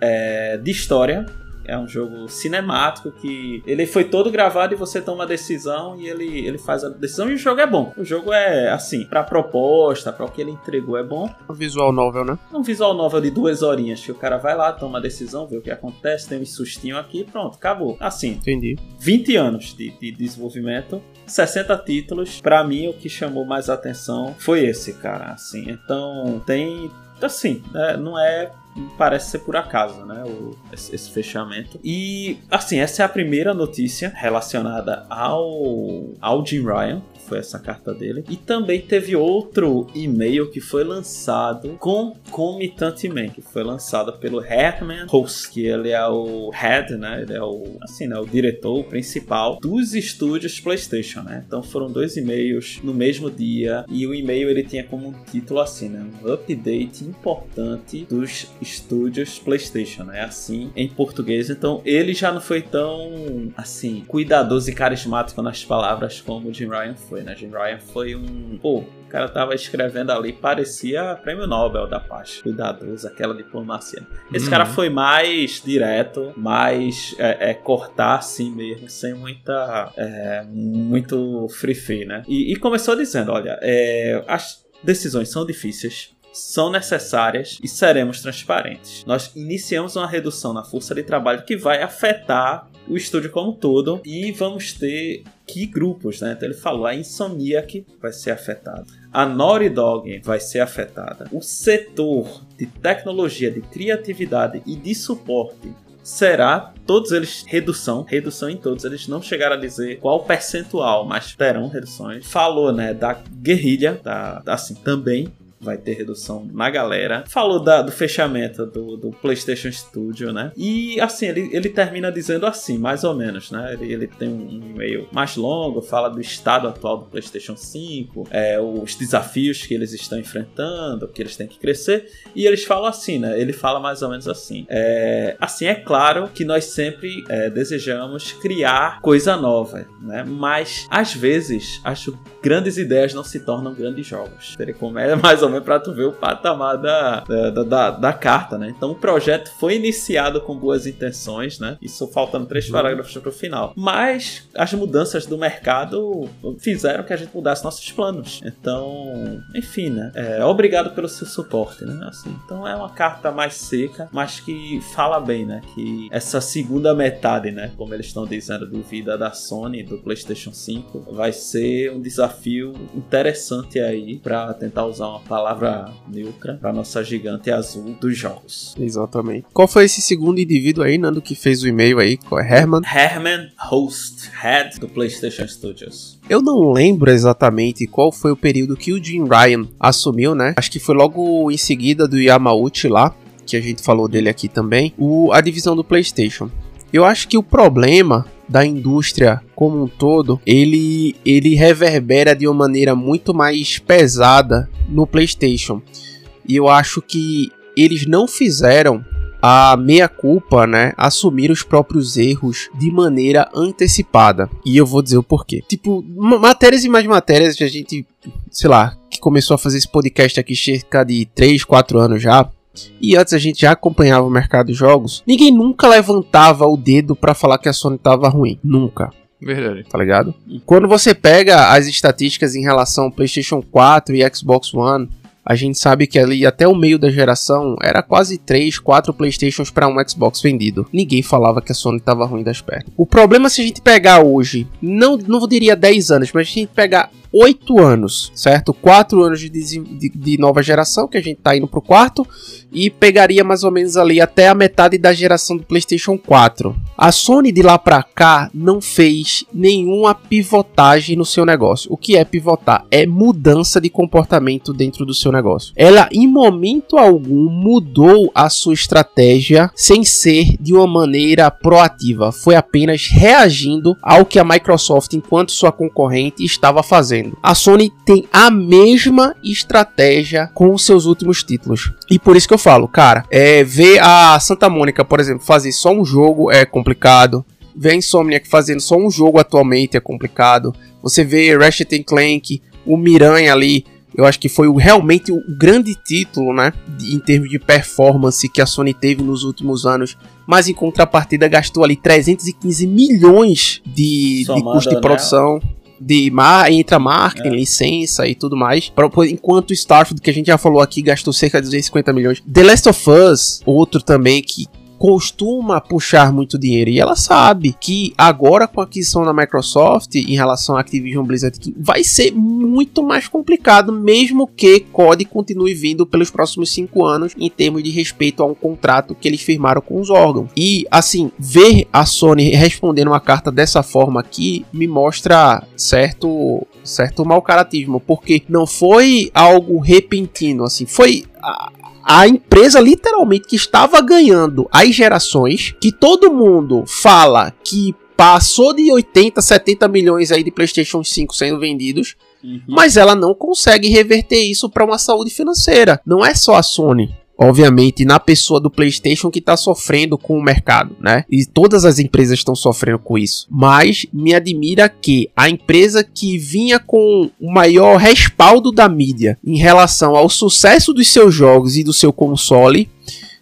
é, de história é um jogo cinemático que ele foi todo gravado e você toma a decisão e ele, ele faz a decisão e o jogo é bom. O jogo é assim, pra proposta, para o que ele entregou é bom. Um visual novel, né? Um visual novel de duas horinhas que o cara vai lá, toma a decisão, vê o que acontece, tem um sustinho aqui, pronto, acabou. Assim. Entendi. 20 anos de, de desenvolvimento, 60 títulos. Para mim, o que chamou mais atenção foi esse, cara. Assim, então tem assim, né, não é parece ser por acaso, né? O, esse, esse, fechamento. E, assim, essa é a primeira notícia relacionada ao, ao Jim Ryan, foi essa carta dele. E também teve outro e-mail que foi lançado concomitantemente, que foi lançado pelo Herman Host, que ele é o head, né? Ele é o, assim, né? O diretor o principal dos estúdios PlayStation, né? Então foram dois e-mails no mesmo dia e o e-mail ele tinha como título assim, né? Um update importante dos estúdios PlayStation, né? Assim em português. Então ele já não foi tão assim cuidadoso e carismático nas palavras como o Jim Ryan foi, né? Jim Ryan foi um pô, o cara tava escrevendo ali, parecia prêmio Nobel da paz. Cuidadoso, aquela diplomacia. Esse uhum. cara foi mais direto, mais é, é, cortar assim mesmo, sem muita. É, muito free free, né? E, e começou dizendo: olha, é, as decisões são difíceis, são necessárias e seremos transparentes. Nós iniciamos uma redução na força de trabalho que vai afetar o estúdio como um todo e vamos ter que grupos, né? Então ele falou a Insomniac vai ser afetada, a Naughty Dog vai ser afetada, o setor de tecnologia, de criatividade e de suporte será todos eles redução, redução em todos. Eles não chegaram a dizer qual percentual, mas terão reduções. Falou, né, da guerrilha, da, assim, também vai ter redução na galera. Falou da, do fechamento do, do, PlayStation Studio, né? E assim, ele, ele termina dizendo assim, mais ou menos, né? Ele, ele tem um, e-mail mais longo, fala do estado atual do PlayStation 5, é, os desafios que eles estão enfrentando, que eles têm que crescer. E eles falam assim, né? Ele fala mais ou menos assim. É, assim, é claro que nós sempre é, desejamos criar coisa nova, né? Mas às vezes as grandes ideias não se tornam grandes jogos. Como é mais ou menos para tu ver o patamar da, da, da, da, carta, né? Então o projeto foi iniciado com boas intenções, né? Isso faltando três uhum. parágrafos para o final. Mas as mudanças do mercado fizeram que a gente mudasse nossos planos. Então, enfim, né? É, obrigado pelo seu suporte, né? Assim, então é uma carta mais seca, mas que fala bem, né? Que essa segunda metade, né? Como eles estão dizendo, do vida da Sony, do PlayStation 5, vai ser um desafio interessante aí para tentar usar uma palavra palavra neutra para nossa gigante azul dos jogos. Exatamente. Qual foi esse segundo indivíduo aí, Nando, que fez o e-mail aí? Qual é Herman? Herman Host, head do PlayStation Studios. Eu não lembro exatamente qual foi o período que o Jim Ryan assumiu, né? Acho que foi logo em seguida do Yamauchi lá, que a gente falou dele aqui também, o, a divisão do PlayStation. Eu acho que o problema da indústria como um todo, ele, ele reverbera de uma maneira muito mais pesada no PlayStation. E eu acho que eles não fizeram a meia-culpa, né, assumir os próprios erros de maneira antecipada. E eu vou dizer o porquê. Tipo, matérias e mais matérias a gente, sei lá, que começou a fazer esse podcast aqui cerca de 3, 4 anos já. E antes a gente já acompanhava o mercado de jogos. Ninguém nunca levantava o dedo para falar que a Sony tava ruim. Nunca. Verdade. Tá ligado? Quando você pega as estatísticas em relação ao PlayStation 4 e Xbox One, a gente sabe que ali até o meio da geração era quase 3, 4 Playstations para um Xbox vendido. Ninguém falava que a Sony estava ruim das pernas. O problema se a gente pegar hoje, não, não diria 10 anos, mas se a gente pegar 8 anos, certo? 4 anos de, de, de, nova geração, que a gente tá indo pro quarto, e pegaria mais ou menos ali até a metade da geração do PlayStation 4. A Sony de lá pra cá não fez nenhuma pivotagem no seu negócio. O que é pivotar? É mudança de comportamento dentro do seu negócio. Ela, em momento algum, mudou a sua estratégia sem ser de uma maneira proativa. Foi apenas reagindo ao que a Microsoft, enquanto sua concorrente, estava fazendo A Sony tem a mesma estratégia com os seus últimos títulos. E por isso que eu falo, cara, é, ver a Santa Mônica, por exemplo, fazer só um jogo é complicado. Ver a Insomniac fazendo só um jogo atualmente é complicado. Você vê Ratchet Clank, o Miranha ali, eu acho que foi o, realmente o grande título, né, em termos de performance que a Sony teve nos últimos anos. Mas em contrapartida gastou ali 315 milhões de, de custo de né? produção. Né? De mar, entra marketing, é. licença e tudo mais. Pra, enquanto o Starfield, que a gente já falou aqui, gastou cerca de 250 milhões. The Last of Us, outro também que costuma puxar muito dinheiro. E ela sabe que agora com a aquisição da Microsoft em relação à Activision Blizzard vai ser muito mais complicado, mesmo que COD continue vindo pelos próximos cinco anos em termos de respeito a um contrato que eles firmaram com os órgãos. E assim, ver a Sony respondendo uma carta dessa forma aqui me mostra certo certo mau caratismo, porque não foi algo repentino, assim, foi empresa literalmente que estava ganhando as gerações, que todo mundo fala que passou de 80, 70 milhões aí de PlayStation 5 sendo vendidos, uhum. mas ela não consegue reverter isso para uma saúde financeira. Não é só a Sony obviamente, na pessoa do PlayStation que está sofrendo com o mercado, né? E todas as empresas estão sofrendo com isso. Mas me admira que a empresa que vinha com o maior respaldo da mídia em relação ao sucesso dos seus jogos e do seu console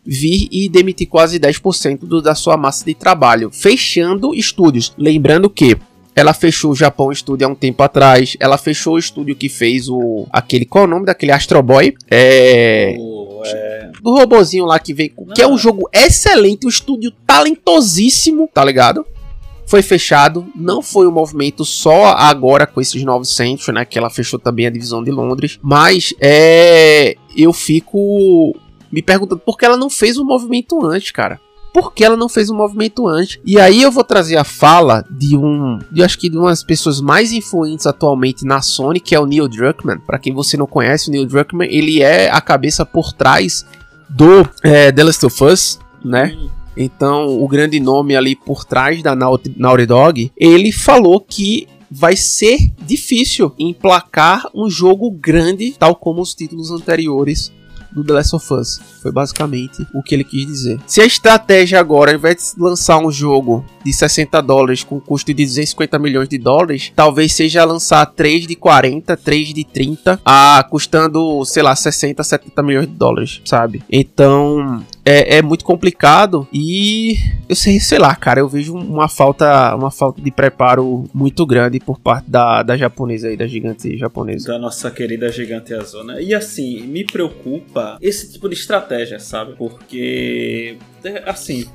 vir e demitir quase 10% do, da sua massa de trabalho, fechando estúdios. Lembrando que ela fechou o Japão Studio há um tempo atrás. Ela fechou o estúdio que fez o. aquele. Qual é o nome daquele Astro Boy? É. O, é... Do robozinho lá que veio. Não. Que é um jogo excelente, um estúdio talentosíssimo, tá ligado? Foi fechado, não foi um movimento só agora com esses novos centros, né? Que ela fechou também a divisão de Londres. Mas é. Eu fico me perguntando por que ela não fez o um movimento antes, cara por que ela não fez um movimento antes. E aí eu vou trazer a fala de um, de acho que de umas pessoas mais influentes atualmente na Sony, que é o Neil Druckmann. Para quem você não conhece, o Neil Druckmann, ele é a cabeça por trás do é, The Last of Us, né? Então, o grande nome ali por trás da Naughty, Naughty Dog, ele falou que vai ser difícil emplacar um jogo grande, tal como os títulos anteriores do The Last of Us. Foi basicamente o que ele quis dizer. Se a estratégia agora, ao invés de lançar um jogo de 60 dólares com custo de 250 milhões de dólares, talvez seja lançar 3 de 40, 3 de 30, a custando, sei lá, 60, 70 milhões de dólares, sabe? Então, é, é, muito complicado e eu sei, sei lá, cara, eu vejo uma falta, uma falta de preparo muito grande por parte da, da japonesa aí, da gigante japonesa. Da nossa querida gigante azul, né? E assim, me preocupa esse tipo de estratégia, sabe? Porque, assim,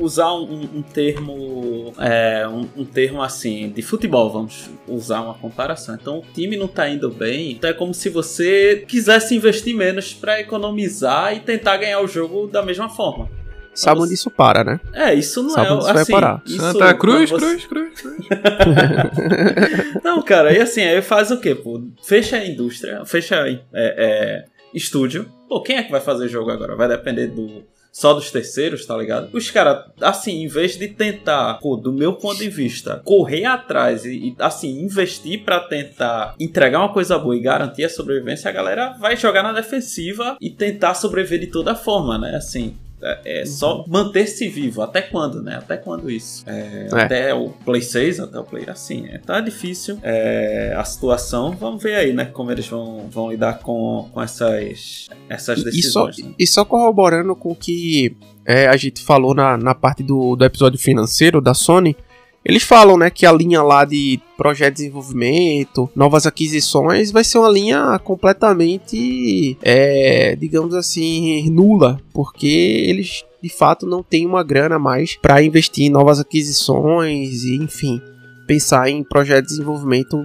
usar um, um termo é, um, um, termo assim de futebol vamos usar uma comparação então o time não tá indo bem então é como se você quisesse investir menos para economizar e tentar ganhar o jogo da mesma forma Sabe onde isso para, né? É, isso não Sabe é onde isso assim, vai parar. Isso, Santa Cruz, você... Cruz, Cruz, Cruz. não, cara, e assim, aí faz o quê, pô? Fecha a indústria, fecha é, é, estúdio. Pô, quem é que vai fazer jogo agora? Vai depender do, só dos terceiros, tá ligado? Os caras, assim, em vez de tentar, pô, do meu ponto de vista, correr atrás e, assim, investir para tentar entregar uma coisa boa e garantir a sobrevivência, a galera vai jogar na defensiva e tentar sobreviver de toda forma, né? Assim, é, é só manter-se vivo. Até quando, né? Até quando isso? É, é. Até o Play 6, até o Play assim. É, tá difícil é, a situação. Vamos ver aí, né? Como eles vão, vão lidar com, com essas, essas decisões. E só, né? e só corroborando com o que é, a gente falou na, na parte do, do episódio financeiro da Sony. Eles falam, né, que a linha lá de projeto de desenvolvimento, novas aquisições, vai ser uma linha completamente, é, digamos assim, nula, porque eles de fato não têm uma grana mais para investir em novas aquisições e, enfim, pensar em projetos de desenvolvimento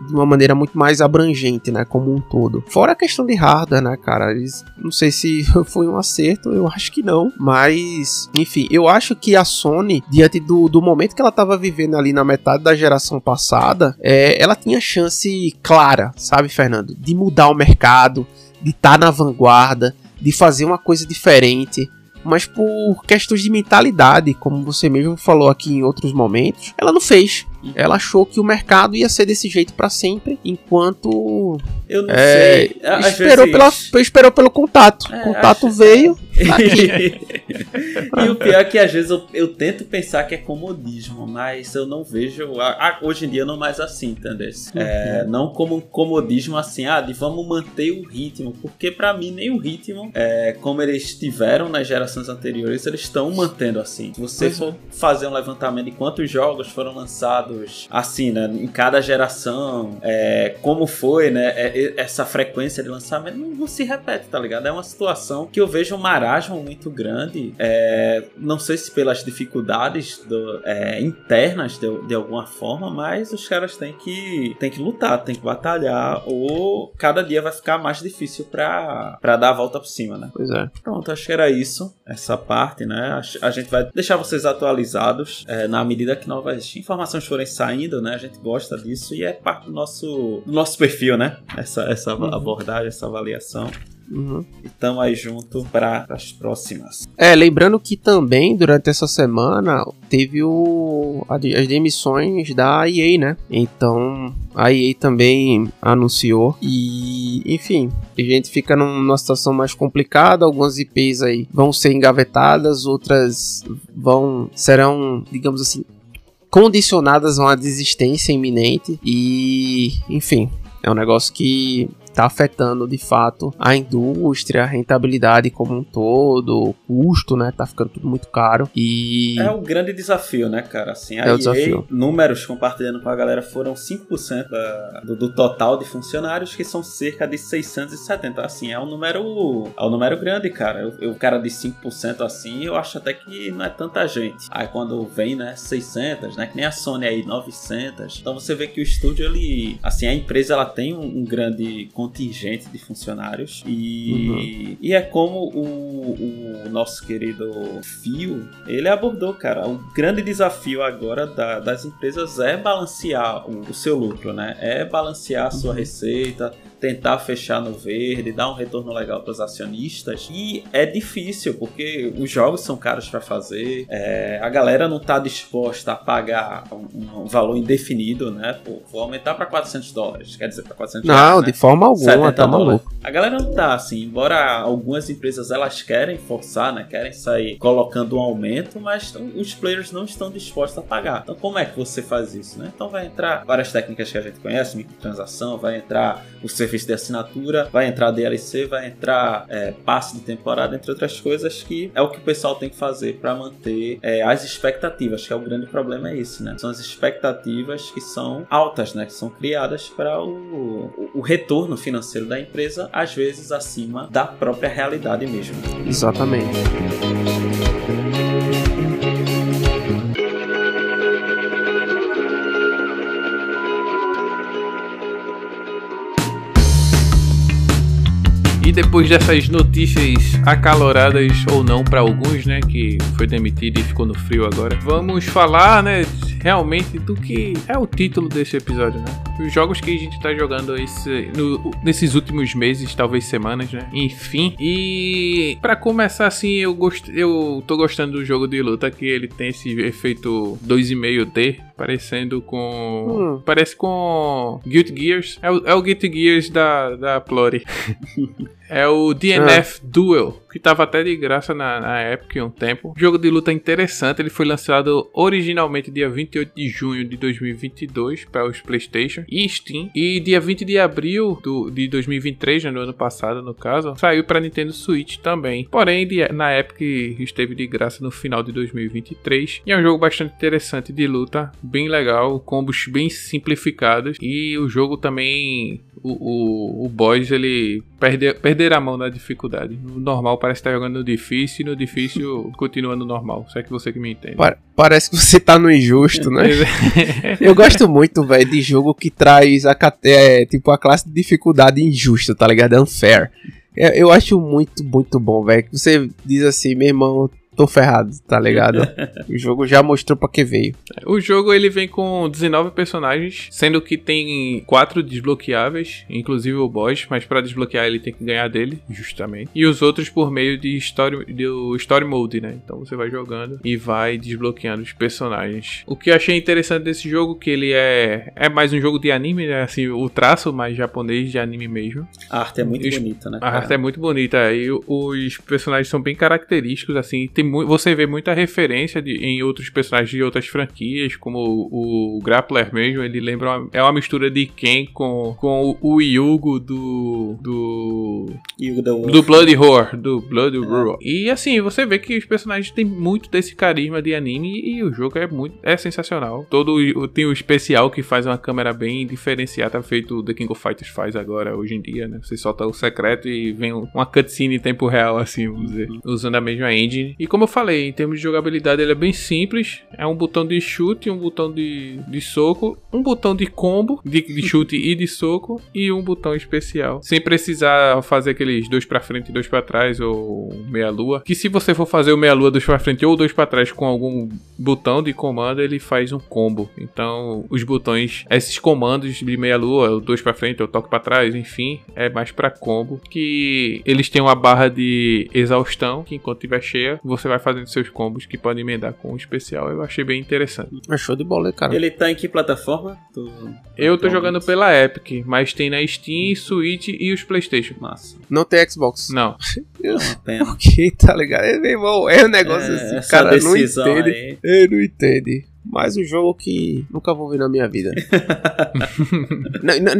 de uma maneira muito mais abrangente, né, como um todo. Fora a questão de hardware, né, cara, eles, não sei se foi um acerto, eu acho que não, mas, enfim, eu acho que a Sony, diante do, do momento que ela estava vivendo ali na metade da geração passada, é, ela tinha chance clara, sabe, Fernando, de mudar o mercado, de estar tá na vanguarda, de fazer uma coisa diferente, mas por questões de mentalidade, como você mesmo falou aqui em outros momentos, ela não fez. Ela achou que o mercado ia ser desse jeito para sempre, enquanto. Eu não é, sei. Esperou, vezes... pela, esperou pelo contato. É, o contato acho... veio. e o pior é que às vezes eu, eu, tento pensar que é comodismo, mas eu não vejo. Hoje em dia não mais assim, entendeu? Uhum. É, não como um comodismo assim, ah, de vamos manter o ritmo. Porque para mim, nem o ritmo, é, como eles tiveram nas gerações anteriores, eles estão mantendo assim. Se você uhum. for fazer um levantamento de quantos jogos foram lançados assim, né? Em cada geração, é, como foi, né? É, essa frequência de lançamento não, não, se repete, tá ligado? É uma situação que eu vejo um marasmo muito grande. É, não sei se pelas dificuldades do, é, internas de, de alguma forma, mas os caras têm que, têm que lutar, têm que batalhar, ou cada dia vai ficar mais difícil pra, pra dar a volta por cima, né? Pois é. Pronto, acho que era isso, essa parte, né? A, a gente vai deixar vocês atualizados é, na medida que novas informações forem saindo, né? A gente gosta disso e é parte do nosso, do nosso perfil, né? Essa, essa uhum. abordagem, essa avaliação. Uhum. E tamo aí junto para as próximas. É, lembrando que também durante essa semana teve o, as demissões da EA, né? Então a EA também anunciou e, enfim, a gente fica numa situação mais complicada. Algumas IPs aí vão ser engavetadas, outras vão serão, digamos assim, condicionadas a uma desistência iminente e, enfim, é um negócio que está afetando de fato a indústria, a rentabilidade como um todo, o custo, né? Tá ficando tudo muito caro e é o grande desafio, né, cara? Assim, a é o EA, desafio. números compartilhando com a galera foram 5% da, do, do, total de funcionários, que são cerca de 670. Assim, é um número é um número grande, cara. Eu, eu cara de 5% assim, eu acho até que não é tanta gente. Aí quando vem, né, 600, né, que nem a Sony aí 900. Então você vê que o estúdio ele, assim, a empresa ela tem um, um grande contingente de funcionários e, uhum. e é como o, o, nosso querido Fio, ele abordou, cara, o grande desafio agora da, das empresas é balancear o, o, seu lucro, né? É balancear a sua uhum. receita, tentar fechar no verde, dar um retorno legal para os acionistas. E é difícil, porque os jogos são caros para fazer, é, a galera não está disposta a pagar um, um, valor indefinido, né? Pô, vou aumentar para 400 dólares, quer dizer, para 400 Não, reais, de né? forma alguma, tá maluco. A galera não tá assim, embora algumas empresas elas querem forçar, né? Querem sair colocando um aumento, mas os players não estão dispostos a pagar. Então, como é que você faz isso, né? Então, vai entrar várias técnicas que a gente conhece, microtransação, vai entrar o serviço de assinatura, vai entrar DLC, vai entrar é, passe de temporada, entre outras coisas, que é o que o pessoal tem que fazer para manter é, as expectativas, que é o grande problema é né? São as expectativas que são altas, né? Que são criadas para o, o retorno financeiro da empresa, às vezes acima da própria realidade mesmo. Exatamente. Depois dessas notícias acaloradas ou não para alguns, né, que foi demitido e ficou no frio agora, vamos falar, né, realmente do que é o título desse episódio, né? Os jogos que a gente tá jogando esse, no, nesses últimos meses, talvez semanas, né? Enfim. E para começar assim, eu gost, eu tô gostando do jogo de luta que ele tem esse efeito 2,5D, parecendo com. Hum. Parece com Guilty Gears. É o, é o Guilty Gears da, da Plori. é o DNF ah. Duel que estava até de graça na, na Epic um tempo. Jogo de luta interessante, ele foi lançado originalmente dia 28 de junho de 2022 para os PlayStation e Steam. E dia 20 de abril do, de 2023, né, no ano passado no caso, saiu para Nintendo Switch também. Porém, de, na Epic esteve de graça no final de 2023. E é um jogo bastante interessante de luta, bem legal, combos bem simplificados. E o jogo também o, o, o boss ele perde, perder a mão na dificuldade. No normal parece estar jogando no difícil e no difícil continua no normal. Só é que você que me entende. Pa parece que você tá no injusto, né? eu gosto muito, velho, de jogo que traz a, é, tipo, a classe de dificuldade injusta, tá ligado? Unfair. Eu, eu acho muito, muito bom, velho. Você diz assim, meu irmão, tô ferrado, tá ligado? o jogo já mostrou pra que veio. O jogo ele vem com 19 personagens, sendo que tem 4 desbloqueáveis, inclusive o boss, mas para desbloquear ele tem que ganhar dele, justamente. E os outros por meio de story, do story mode, né? Então você vai jogando e vai desbloqueando os personagens. O que eu achei interessante desse jogo que ele é é mais um jogo de anime, né? Assim, o traço mais japonês de anime mesmo. A arte é muito bonita, né? A arte é muito bonita e os personagens são bem característicos, assim, tem você vê muita referência de, em outros personagens de outras franquias, como o, o Grappler mesmo, ele lembra uma, é uma mistura de Ken com, com o, o Yugo do do do Blood Horror, do Blood Horror. E assim, você vê que os personagens têm muito desse carisma de anime e o jogo é muito é sensacional. Todo tem o especial que faz uma câmera bem diferenciada, feito o The King of Fighters faz agora hoje em dia, né? Você solta o secreto e vem uma cutscene em tempo real assim, vamos dizer, usando a mesma engine. E como eu falei, em termos de jogabilidade, ele é bem simples. É um botão de chute, um botão de, de soco, um botão de combo, de, de chute e de soco, e um botão especial. Sem precisar fazer aqueles dois para frente e dois para trás, ou meia-lua. Que se você for fazer o meia-lua, dois para frente ou dois para trás com algum botão de comando, ele faz um combo. Então, os botões, esses comandos de meia-lua, dois para frente ou toque para trás, enfim, é mais para combo. Que eles têm uma barra de exaustão, que enquanto estiver cheia, você vai fazendo seus combos que podem emendar com o especial. Eu achei bem interessante. É show de bola, cara. Ele tá em que plataforma? Tô... Eu tô jogando pela Epic, mas tem na Steam, Switch e os Playstation. Massa. Não tem Xbox? Não. Eu, ok, tá ligado? Meu irmão, é um negócio é, assim, cara, não entende. Aí. Ele não entende mais um jogo que nunca vou ver na minha vida.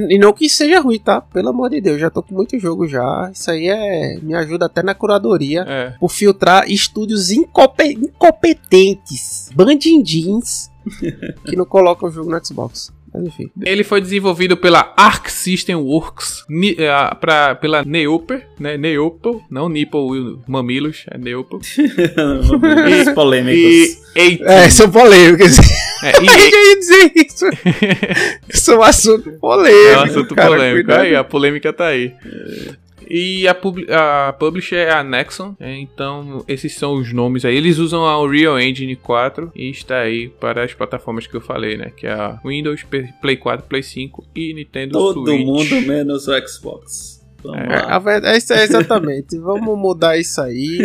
E não que seja ruim, tá? Pelo amor de Deus, já tô com muito jogo já. Isso aí é me ajuda até na curadoria é. por filtrar estúdios incompetentes, bandindins que não colocam o jogo no Xbox. Mas enfim. Ele foi desenvolvido pela Arc System Works, ni, uh, pra, pela Neoper, né? Neopo, não Nipple Mamilos, é Neopo. e, polêmicos. E, é, são polêmicos. É, e, eu ia dizer isso. isso é um assunto polêmico. É um assunto cara, polêmico. Aí, a polêmica tá aí. É. E a, pub a publisher é a Nexon, é, então esses são os nomes aí. Eles usam a Unreal Engine 4 e está aí para as plataformas que eu falei, né? Que é a Windows, Play 4, Play 5 e Nintendo Todo Switch. Todo mundo menos o Xbox. É, a verdade, é, exatamente. Vamos mudar isso aí.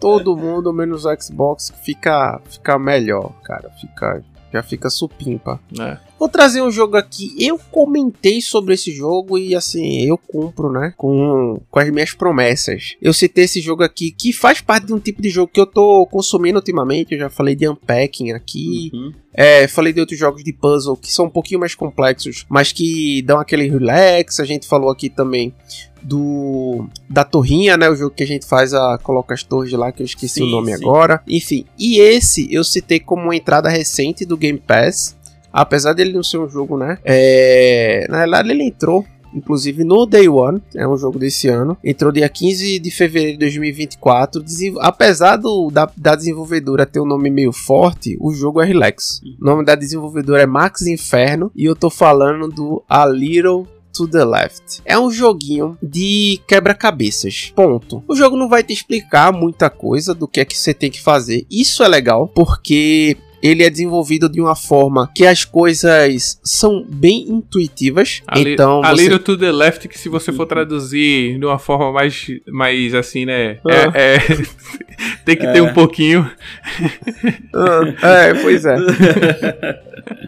Todo mundo menos o Xbox fica, fica melhor, cara. Fica já fica supimpa. É. Vou trazer um jogo aqui. Eu comentei sobre esse jogo e assim, eu cumpro, né? Com, com as minhas promessas. Eu citei esse jogo aqui que faz parte de um tipo de jogo que eu tô consumindo ultimamente. Eu já falei de Unpacking aqui. Uhum. É, falei de outros jogos de puzzle que são um pouquinho mais complexos, mas que dão aquele relax. A gente falou aqui também do da torrinha, né? O jogo que a gente faz a coloca as torres lá, que eu esqueci sim, o nome sim. agora. Enfim, e esse eu citei como uma entrada recente do Game Pass. Apesar dele não ser um jogo, né? É... Na verdade, ele entrou inclusive no Day One, é um jogo desse ano. Entrou dia 15 de fevereiro de 2024. Apesar do, da, da desenvolvedora ter um nome meio forte, o jogo é relax. O nome da desenvolvedora é Max Inferno e eu tô falando do A Little to the Left. É um joguinho de quebra-cabeças. Ponto. O jogo não vai te explicar muita coisa do que é que você tem que fazer. Isso é legal porque ele é desenvolvido de uma forma que as coisas são bem intuitivas. A então, a você... little to the left, que se você for traduzir de uma forma mais, mais assim, né? Ah. É, é- tem que ter um pouquinho. Ah, é, pois é.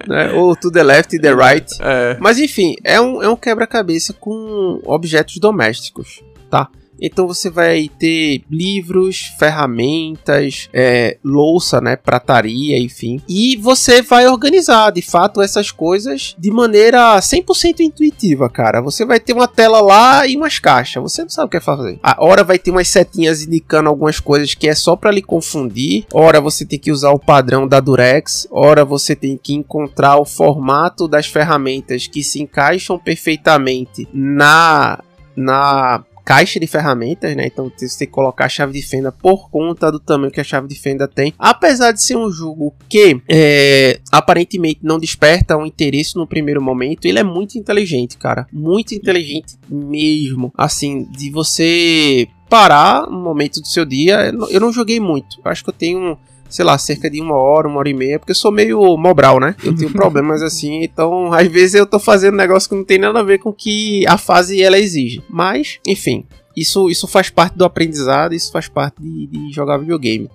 Né, Ou to the left e the right. É, Mas enfim, é um, é um quebra-cabeça com objetos domésticos, tá? Então você vai ter livros, ferramentas, é, louça, né, prataria, enfim. E você vai organizar, de fato, essas coisas de maneira 100% intuitiva, cara. Você vai ter uma tela lá e umas caixas. Você não sabe o que é fazer. A hora vai ter umas setinhas indicando algumas coisas que é só para lhe confundir. Hora você tem que usar o padrão da Durex. Hora você tem que encontrar o formato das ferramentas que se encaixam perfeitamente na na caixa de ferramentas, né? Então você tem que colocar a chave de fenda por conta do tamanho que a chave de fenda tem. Apesar de ser um jogo que é, aparentemente não desperta um interesse no primeiro momento, ele é muito inteligente, cara. Muito inteligente mesmo. Assim, de você parar um momento do seu dia. Eu não- joguei muito. Eu acho que eu tenho sei lá, cerca de uma hora, uma hora e meia, porque eu sou meio mobral, né? Eu tenho problemas assim, então às vezes eu tô fazendo um negócio que não tem nada a ver com o que a fase ela exige. Mas, enfim, isso, isso faz parte do aprendizado, isso faz parte de, de jogar videogame.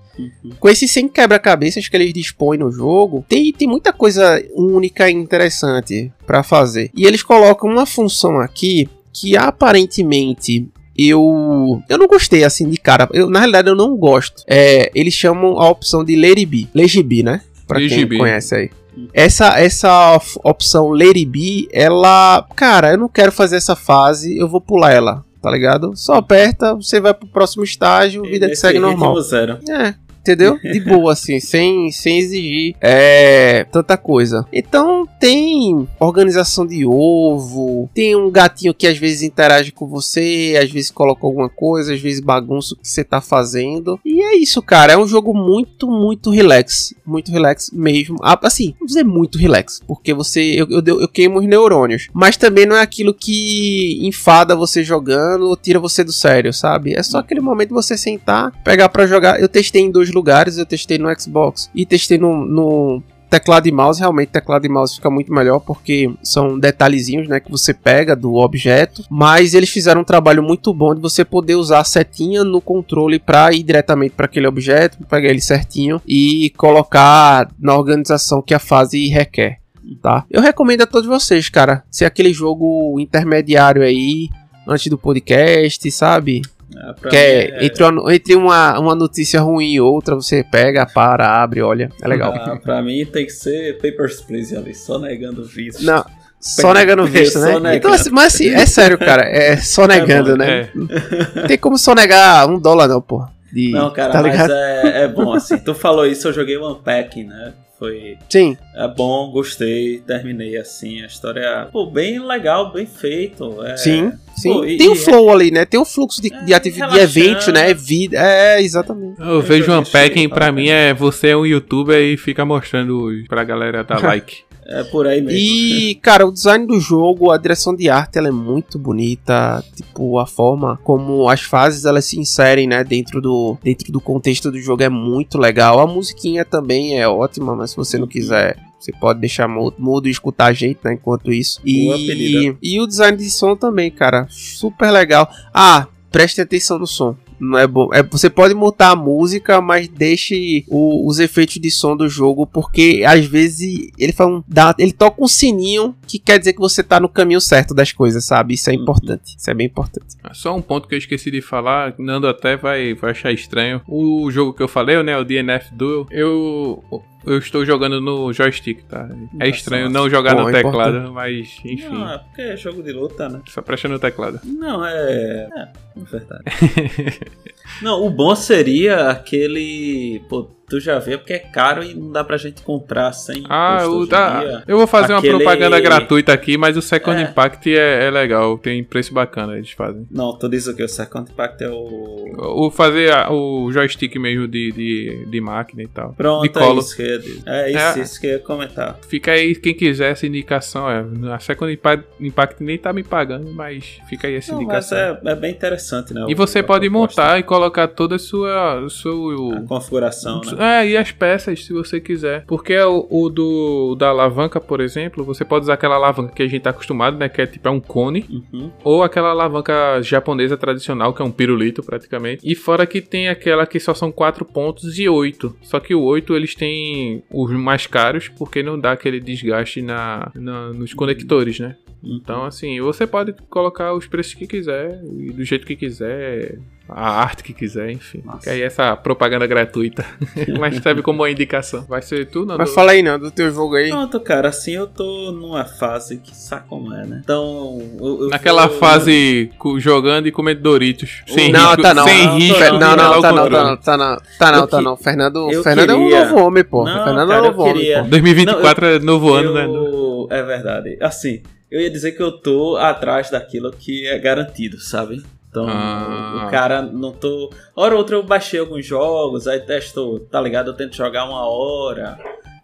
Com esses 100 quebra-cabeças que eles dispõem no jogo, tem, tem muita coisa única e interessante pra fazer. E eles colocam uma função aqui que aparentemente eu eu não gostei assim de cara. Eu, na realidade eu não gosto. É, eles chamam a opção de Let It Be. Legibi, né? Pra quem Legibi. conhece aí. Essa, essa op- opção It Be, ela. Cara, eu não quero fazer essa fase, eu vou pular ela, tá ligado? Só aperta, você vai pro próximo estágio, vida que segue ritmo normal. Zero. É, entendeu? De boa, assim, sem, sem exigir é, tanta coisa. Então tem organização de ovo, tem um gatinho que às vezes interage com você, às vezes coloca alguma coisa, às vezes bagunça o que você tá fazendo. E é isso, cara. É um jogo muito, muito relax. Muito relax mesmo. Ah, Assim, vamos dizer muito relax, porque você. Eu, eu, eu queimo os neurônios. Mas também não é aquilo que enfada você jogando ou tira você do sério, sabe? É só aquele momento de você sentar, pegar pra jogar. Eu testei em dois lugares, eu testei no Xbox e testei no, no teclado e mouse. Realmente, teclado e mouse fica muito melhor porque são detalhezinhos, né, que você pega do objeto. Mas eles fizeram um trabalho muito bom de você poder usar a setinha no controle pra ir diretamente para aquele objeto, pegar ele certinho e colocar na organização que a fase requer. Tá? Eu recomendo a todos vocês, cara, ser aquele jogo intermediário aí antes do podcast, sabe? É, Que mim é, entre, uma, entre uma, uma notícia ruim e outra, você pega, para, abre, olha. É legal. Ah, pra mim tem que ser Papers, Please ali, só negando visto. Não, só negando visto, né? negando. Então, assim, mas assim, é sério, cara. É só negando, bom, né? é. Não tem como só negar um dólar, não, pô. De, Não, cara, tá mas é, é bom, assim. Tu falou isso, eu joguei o Unpacking, né? Foi Sim, é bom, gostei, terminei assim. A história, pô, bem legal, bem feito. É, sim, sim. pô, e- tem um e- flow ali, né? Tem um fluxo de, É, de, ativi- de né? Vida. É, exatamente. Eu vejo joguei um packing isso, pra tá, mim é você é um youtuber e fica mostrando pra galera dar like. É por aí mesmo. E, cara, o design do jogo, a direção de arte, ela é muito bonita. Tipo, a forma como as fases elas se inserem, né, dentro do, dentro do contexto do jogo é muito legal. A musiquinha também é ótima, mas se você não quiser, você pode deixar mudo, e escutar a gente, né, enquanto isso. E, e o design de som também, cara, super legal. Ah, preste atenção no som. Não é bom. É, você pode mutar a música, mas deixe o- os efeitos de som do jogo, porque às vezes ele fala um- dá- ele toca um sininho que quer dizer que você tá no caminho certo das coisas, sabe? Isso é Uhum. importante. Isso é bem importante. Só um ponto que eu esqueci de falar, Nando até vai, vai achar estranho. O jogo que eu falei, né, o DNF Duel, eu eu estou jogando no joystick, tá? É Tá estranho não jogar Bom, no é teclado, mas enfim, Não, é porque é jogo de luta, né? só presta no teclado. Não, é. É, é verdade. não, o bom seria aquele. Pô, tu já vê porque é caro e não dá pra gente comprar sem. Ah, o da, eu vou fazer Aquele- uma propaganda gratuita aqui, mas o Second É. Impact é, é legal, tem preço bacana eles fazem. Não, tu diz o que? O Second Impact é o. O fazer a- o joystick mesmo de, de, de máquina e tal. de Pronto, é colo. isso que eu dizer. É isso, É. isso que eu ia comentar. Fica aí, quem quiser essa indicação. É, a Second Impact, Impact nem tá me pagando, mas fica aí essa Não, mas indicação. é, é bem interessante, né? E você pode proposta, montar e colocar toda a sua. Seu, A configuração, né? É, e as peças, se você quiser. Porque o, o do da alavanca, por exemplo, você pode usar aquela alavanca que a gente tá acostumado, né? Que é tipo é um cone. Uhum. Ou aquela alavanca japonesa tradicional, que é um pirulito praticamente. E fora que tem aquela que só são 4 pontos e 8. Só que o 8 eles têm os mais caros, porque não dá aquele desgaste na, na nos conectores, né? Então, assim, você pode colocar os preços que quiser e do jeito que quiser, a arte que quiser, enfim. Que aí essa propaganda gratuita. Mas serve como uma indicação. Vai ser tu, não? Mas fala aí, não, do teu jogo aí. Pronto, cara, assim eu tô numa fase que sabe como é, né? Então. Eu, eu Naquela vou- fase jogando e comendo Doritos. Sem não, risco, tá não. Sem Não, risco. Não, não, dar o tá não, tá não, tá não, tá não, Eu tá não, Fernando, eu Fernando é um queria- novo homem, pô. Não, Fernando cara, é um novo eu homem, queria- pô. 2024 é novo ano, né? Eu- É verdade. Assim, eu ia dizer que eu tô atrás daquilo que é garantido, sabe? Então, Ah. o cara não tô. Hora ou outra eu baixei alguns jogos, aí testo, tá ligado? Eu tento jogar uma hora.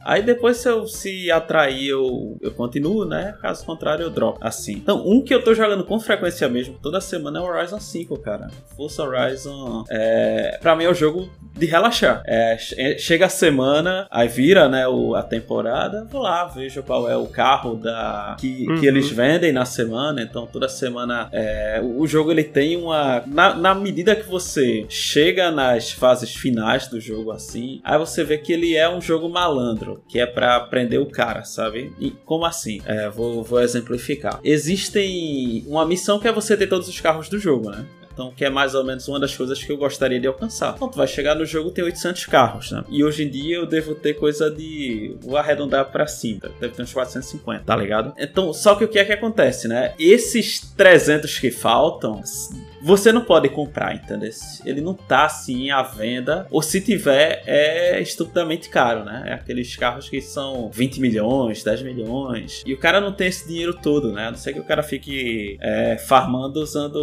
Aí depois, se eu se atrair, eu, eu continuo, né? Caso contrário, eu dropo. Assim. Então, um que eu tô jogando com frequência mesmo, toda semana, é o Horizon 5, cara. Força Horizon. É, pra mim é o jogo de relaxar. É, che- chega a semana, aí vira, né, o, a temporada, vou lá, vejo qual é o carro da que, Uhum. que eles vendem na semana. Então, toda semana é, o, o jogo ele tem uma. Na, na medida que você chega nas fases finais do jogo assim, aí você vê que ele é um jogo malandro, que é pra prender o cara, sabe? E como assim? É, vou, vou exemplificar. Existem uma missão que é você ter todos os carros do jogo, né? Então, que é mais ou menos uma das coisas que eu gostaria de alcançar. Então, tu vai chegar no jogo tem 800 carros, né? E hoje em dia eu devo ter coisa de. Vou arredondar pra cima. Deve ter uns 450, tá ligado? Então, só que o que é que acontece, né? Esses 300 que faltam. Você não pode comprar, entendeu? Ele não tá assim à venda. Ou se tiver, é estupidamente caro, né? É aqueles carros que são 20 milhões, 10 milhões. E o cara não tem esse dinheiro todo, né? A não ser que o cara fique é, farmando usando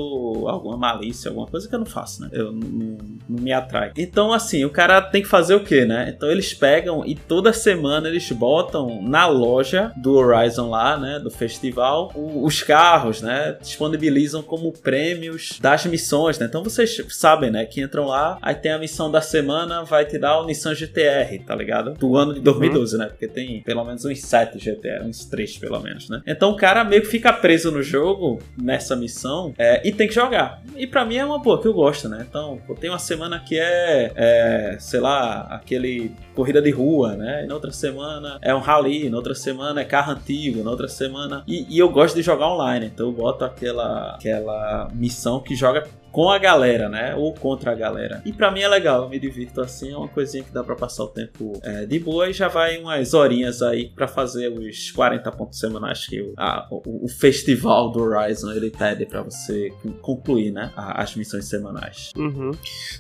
alguma malícia, alguma coisa que eu não faço, né? Eu não, me atrai. Então, assim, o cara tem que fazer o quê, né? Então eles pegam e toda semana eles botam na loja do Horizon lá, né? Do festival, os carros, né? Disponibilizam como prêmios das missões, né? Então vocês sabem, né? Que entram lá, aí tem a missão da semana, vai te dar o Nissan GTR, tá ligado? Do ano de 2012, né? Porque tem pelo menos uns 7 GTR, uns 3 pelo menos, né? Então o cara meio que fica preso no jogo, nessa missão, é, e tem que jogar. E pra mim é uma boa, que eu gosto, né? Então, pô, tem uma semana que é, é, sei lá, aquele corrida de rua, né? E na outra semana é um rally, na outra semana é carro antigo, na outra semana. E, e eu gosto de jogar online, então eu boto aquela, aquela missão que joga com a galera, né? Ou contra a galera. E pra mim é legal, eu me divirto assim, é uma coisinha que dá pra passar o tempo é, de boa e já vai umas horinhas aí pra fazer os 40 pontos semanais que o, a- o, o festival do Horizon ele pede pra você concluir, né? a- As missões semanais. Uhum.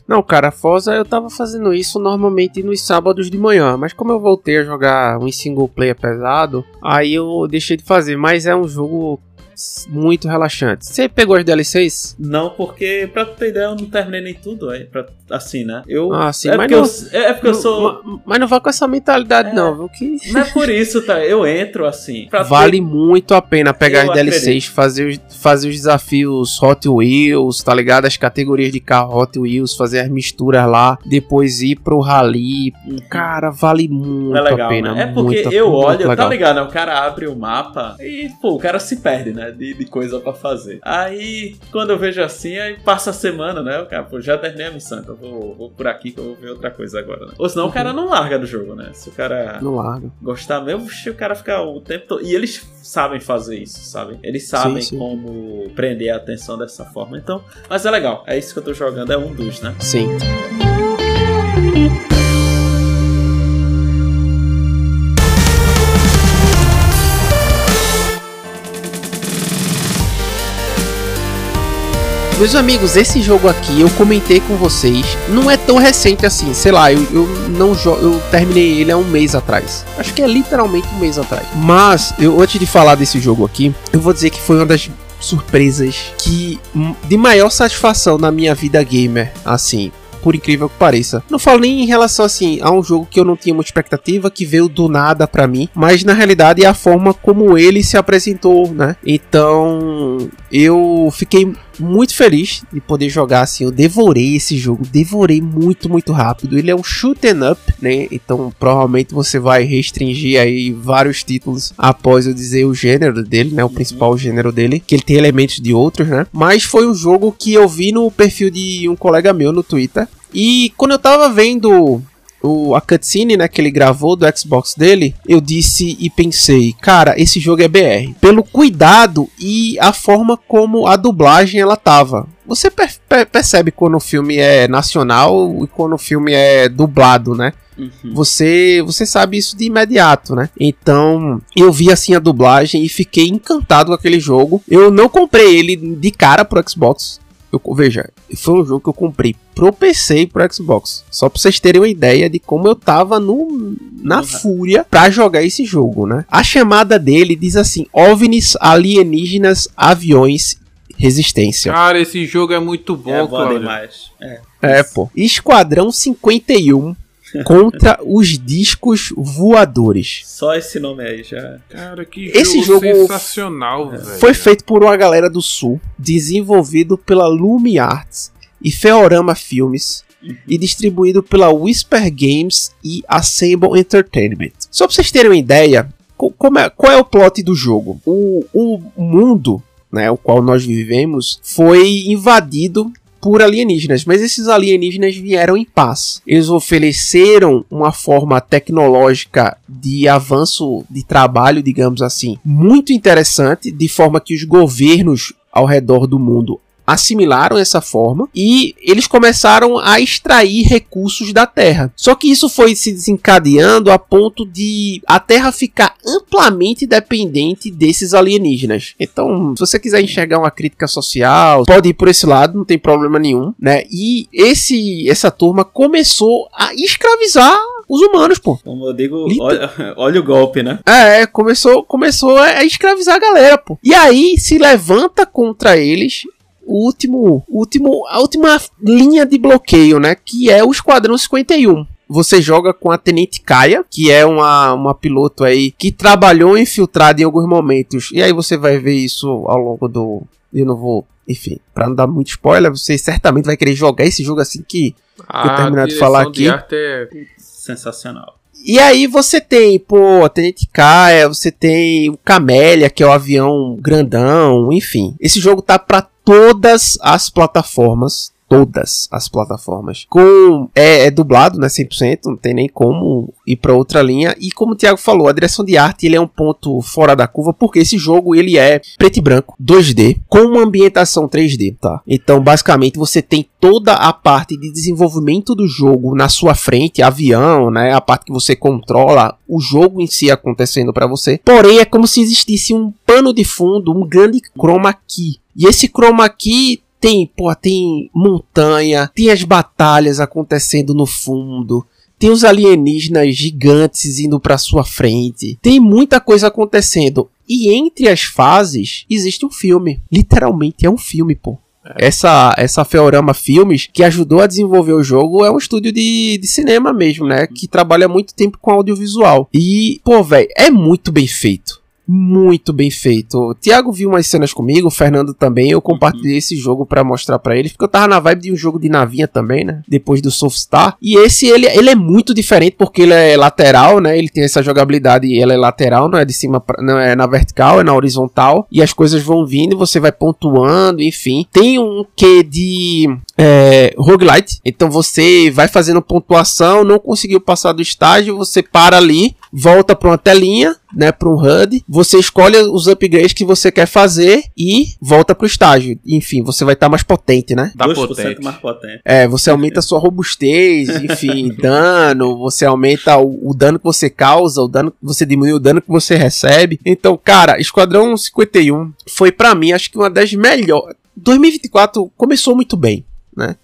Não, cara, Forza eu tava fazendo isso normalmente nos sábados de manhã, mas como eu voltei a jogar um single player pesado, aí eu deixei de fazer, mas é um jogo muito relaxante. Você pegou as DLCs? Não, porque, pra tu ter ideia, eu não terminei nem tudo, aí, pra, assim, né? Eu, Ah, sim, é, mas porque não- eu, é porque eu sou. Ma- Mas não vá com essa mentalidade É. não, viu? Que Não é por isso, tá? Eu entro assim. vale ter- muito a pena pegar Eu as DLCs, fazer os, fazer os desafios Hot Wheels, tá ligado? As categorias de carro Hot Wheels, fazer as misturas lá, depois ir pro rally. Cara, vale muito É legal, a pena. né? É porque eu olho, tá ligado? O cara abre o mapa e, pô, o cara se perde, né? De, de coisa pra fazer. Aí, quando eu vejo assim, aí passa a semana, né? O cara, pô, já terminei a missão, então vou, vou por aqui que eu vou ver outra coisa agora, né? Ou senão o cara não larga do jogo, né? Se o cara Não larga. gostar mesmo, o cara fica o tempo todo. E eles sabem fazer isso, sabe? Eles sabem sim. como prender a atenção dessa forma. Então, mas é legal. É isso que eu tô jogando, é um dos, né? Sim. Meus amigos, esse jogo aqui eu comentei com vocês, não é tão recente assim, sei lá, eu, eu não eu terminei ele há um mês atrás. Acho que é literalmente um mês atrás. Mas eu antes de falar desse jogo aqui, eu vou dizer que foi uma das surpresas que hum, de maior satisfação na minha vida gamer, assim, por incrível que pareça. Não falo nem em relação assim a um jogo que eu não tinha muita expectativa, que veio do nada pra mim, mas na realidade é a forma como ele se apresentou, né? Então, eu fiquei muito feliz de poder jogar assim. Eu devorei esse jogo, devorei muito, muito rápido. Ele é um shoot 'em up, né? Então provavelmente você vai restringir aí vários títulos após eu dizer o gênero dele, né? O principal gênero dele, que ele tem elementos de outros, né? Mas foi um jogo que eu vi no perfil de um colega meu no Twitter. E quando eu tava vendo o, a cutscene né, que ele gravou do Xbox dele, eu disse e pensei, cara, esse jogo é BR. Pelo cuidado e a forma como a dublagem ela tava. Você per per percebe quando o filme é nacional e quando o filme é dublado, né? Uhum. Você, você sabe isso de imediato, né? Então, eu vi assim a dublagem e fiquei encantado com aquele jogo. Eu não comprei ele de cara pro Xbox. Eu, veja, foi um jogo que eu comprei pro PC e pro Xbox. Só pra vocês terem uma ideia de como eu tava no, na uhum. fúria pra jogar esse jogo, né? A chamada dele diz assim: OVNIs, alienígenas, aviões, resistência. Cara, esse jogo é muito bom, é bom demais. É. é, pô. Esquadrão 51 contra os discos voadores. Só esse nome aí já. Cara, que esse jogo, sensacional, é. velho. Foi feito por uma galera do Sul, desenvolvido pela Lumi Arts e Feorama Filmes. Uhum. E distribuído pela Whisper Games e Assemble Entertainment. Só pra vocês terem uma ideia, é, qual é o plot do jogo? O, o mundo né, o qual nós vivemos, foi invadido por alienígenas, mas esses alienígenas vieram em paz. Eles ofereceram uma forma tecnológica de avanço de trabalho, digamos assim, muito interessante, de forma que os governos ao redor do mundo assimilaram essa forma e eles começaram a extrair recursos da Terra. Só que isso foi se desencadeando a ponto de a Terra ficar amplamente dependente desses alienígenas. Então, se você quiser enxergar uma crítica social, pode ir por esse lado, não tem problema nenhum, né? E esse essa turma começou a escravizar os humanos, pô. Como eu digo, olha, olha, o golpe, né? É, começou, começou a escravizar a galera, pô. E aí se levanta contra eles o último, último, a última linha de bloqueio, né? Que é o Esquadrão 51 você joga com a Tenente Kaia, que é uma, uma piloto aí que trabalhou infiltrada em alguns momentos. E aí você vai ver isso ao longo do. Eu não vou. Enfim, para não dar muito spoiler, você certamente vai querer jogar esse jogo assim que, que eu terminar de falar aqui. De arte é sensacional. E aí você tem, pô, a Tenente Kaia, você tem o Camélia, que é o avião grandão, enfim. Esse jogo tá pra todas as plataformas todas as plataformas. Com é, é, dublado, né, 100%, não tem nem como ir para outra linha. E como o Thiago falou, a direção de arte ele é um ponto fora da curva porque esse jogo ele é preto e branco, 2D, com uma ambientação 3D, tá? Então, basicamente você tem toda a parte de desenvolvimento do jogo na sua frente, avião, né, a parte que você controla o jogo em si acontecendo para você. Porém, é como se existisse um pano de fundo, um grande chroma key. E esse chroma key tem, pô, tem montanha, tem as batalhas acontecendo no fundo, tem os alienígenas gigantes indo para sua frente. Tem muita coisa acontecendo. E entre as fases existe um filme. Literalmente é um filme, pô. É. Essa, essa Feorama Filmes, que ajudou a desenvolver o jogo, é um estúdio de, de cinema mesmo, né? Que trabalha muito tempo com audiovisual. E, pô, velho, é muito bem feito muito bem feito. O Thiago viu umas cenas comigo, o Fernando também. Eu compartilhei uhum. esse jogo para mostrar para eles, porque eu tava na vibe de um jogo de navinha também, né? Depois do Softstar. E esse ele, ele é muito diferente porque ele é lateral, né? Ele tem essa jogabilidade e ela é lateral, não é de cima, pra, não é na vertical, é na horizontal. E as coisas vão vindo, você vai pontuando, enfim. Tem um que de é, roguelite. Então você vai fazendo pontuação, não conseguiu passar do estágio, você para ali, volta para uma telinha, né, para um HUD, você escolhe os upgrades que você quer fazer e volta pro estágio. Enfim, você vai estar tá mais potente, né? Tá potente. mais potente. É, você aumenta a sua robustez, enfim, dano, você aumenta o, o, dano que você causa, o dano você diminui o dano que você recebe. Então, cara, Esquadrão 51 foi para mim acho que uma das melhores 2024 começou muito bem, né?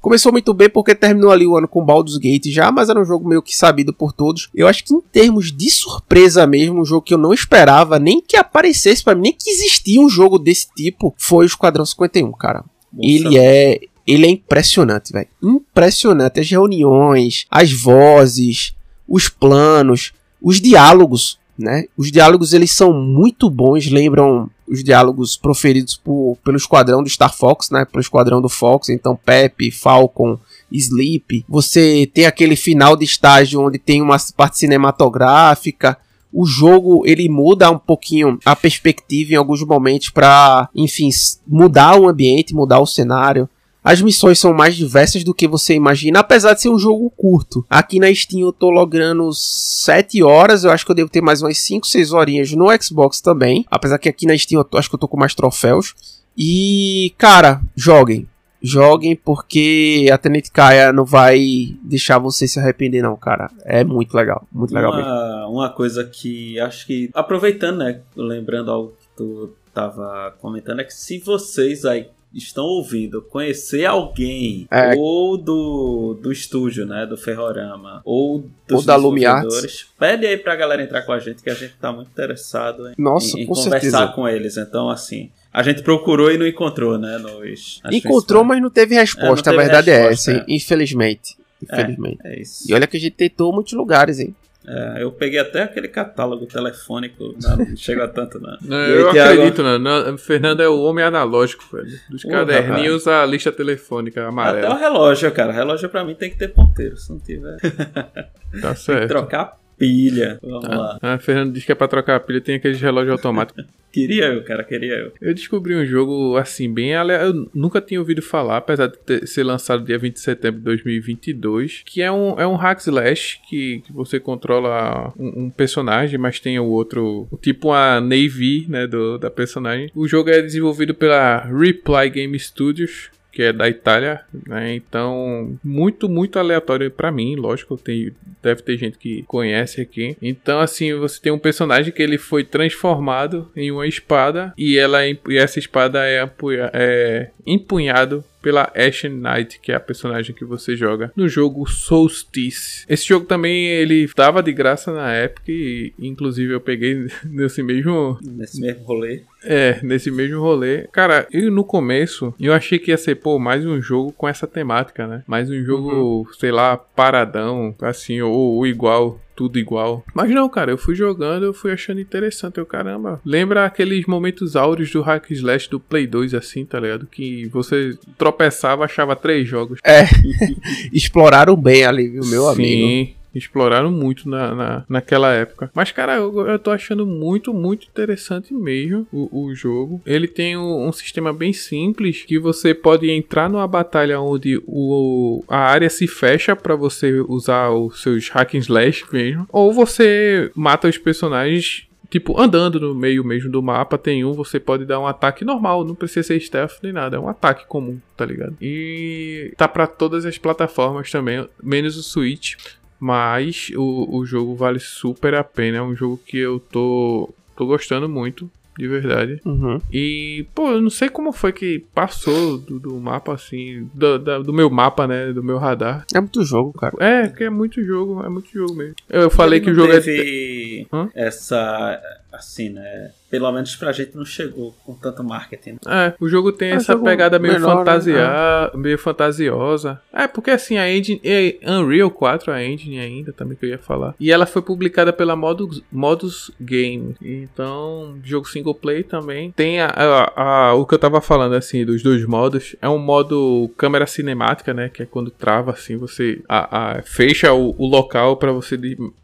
Começou muito bem porque terminou ali o ano com Baldur's Gate já, mas era um jogo meio que sabido por todos. Eu acho que em termos de surpresa mesmo, um jogo que eu não esperava nem que aparecesse para mim, nem que existia um jogo desse tipo, foi o Esquadrão 51, cara. Nossa. Ele é ele é impressionante, velho. Impressionante as reuniões, as vozes, os planos, os diálogos, né? Os diálogos eles são muito bons, lembram os diálogos proferidos por, pelo esquadrão do Star Fox, né? Pelo esquadrão do Fox, então Pepe, Falcon, Sleep. Você tem aquele final de estágio onde tem uma parte cinematográfica. O jogo ele muda um pouquinho a perspectiva em alguns momentos para, enfim, mudar o ambiente, mudar o cenário. As missões são mais diversas do que você imagina, apesar de ser um jogo curto. Aqui na Steam eu tô logrando 7 horas, eu acho que eu devo ter mais umas 5, 6 horinhas no Xbox também. Apesar que aqui na Steam eu tô, acho que eu tô com mais troféus. E, cara, joguem. Joguem porque a Tenente Kaia não vai deixar você se arrepender, não, cara. É muito legal. Muito legal uma, mesmo. Uma coisa que acho que. Aproveitando, né? Lembrando algo que tu tava comentando, é que se vocês aí estão ouvindo conhecer alguém é. ou do, do estúdio, né, do Ferrorama, ou dos ou da Lumiartes, pede aí pra galera entrar com a gente que a gente tá muito interessado em, Nossa, em, em conversar certeza. com eles. Então, assim, a gente procurou e não encontrou, né, nos Encontrou, mas não teve resposta, é, não teve a verdade resposta, é essa, é. infelizmente. Infelizmente. É, é. E olha que a gente tentou muitos lugares, hein? É, eu peguei até aquele catálogo telefônico, não, chega a tanto, não. não eu acredito, não. não. Fernando é o homem analógico, velho. Dos uh, caderninhos à lista telefônica amarela. Até o relógio, cara. O relógio pra mim tem que ter ponteiro, se não tiver. Tá certo. trocar pilha. Vamos ah, lá. Ah, Fernando diz que é pra trocar a pilha, tem aqueles relógios automáticos. Queria eu, cara, queria eu. Eu descobri um jogo assim, bem aleatório. Eu nunca tinha ouvido falar, apesar de ter, ser lançado dia 20 de setembro de 2022. Que é um, é um hack slash que, que você controla um, um, personagem, mas tem o outro, tipo a Navy, né, do, da personagem. O jogo é desenvolvido pela Reply Game Studios que é da Itália, né? Então, muito, muito aleatório para mim, lógico, tem, deve ter gente que conhece aqui. Então, assim, você tem um personagem que ele foi transformado em uma espada e ela e essa espada é, é empunhado pela Ashen Knight, que é a personagem que você joga no jogo Solstice. Esse jogo também ele estava de graça na Epic e inclusive eu peguei nesse mesmo nesse mesmo rolê. É, nesse mesmo rolê. Cara, eu no começo eu achei que ia ser pô mais um jogo com essa temática, né? Mais um jogo, uhum. sei lá, paradão, assim ou, ou igual tudo igual. Mas não, cara, eu fui jogando, eu fui achando interessante. Eu, caramba, lembra aqueles momentos áureos do Hack Slash do Play 2, assim, tá ligado? Que você tropeçava, achava três jogos. É, exploraram bem ali, viu, meu Sim. amigo. Exploraram muito na, na, naquela época. Mas, cara, eu, eu tô achando muito, muito interessante mesmo o, o jogo. Ele tem um, um, sistema bem simples que você pode entrar numa batalha onde o, a área se fecha para você usar os seus hack and slash mesmo. Ou você mata os personagens Tipo, andando no meio mesmo do mapa, tem um, você pode dar um ataque normal, não precisa ser stealth nem nada, é um ataque comum, tá ligado? E tá para todas as plataformas também, menos o Switch. Mas o, o jogo vale super a pena. É um jogo que eu tô, tô gostando muito de verdade. Uhum. E, pô, eu não sei como foi que passou do, do mapa, assim, do, da, do meu mapa, né, do meu radar. É muito jogo, cara. É, que é muito jogo, é muito jogo mesmo. Eu falei que o jogo teve é... essa, assim, né, pelo menos pra gente não chegou com tanto marketing. Né? É, o jogo tem é essa jogo pegada meio, menor, fantasia, né? meio fantasiosa. É, porque assim, a engine. É Unreal 4, a engine ainda, também que eu ia falar. E ela foi publicada pela Modus, Modus Game. Então, jogo single play também. Tem a, a, a, o que eu tava falando, assim, dos dois modos. É um modo câmera cinemática, né? Que é quando trava, assim, você a, fecha o, o local para você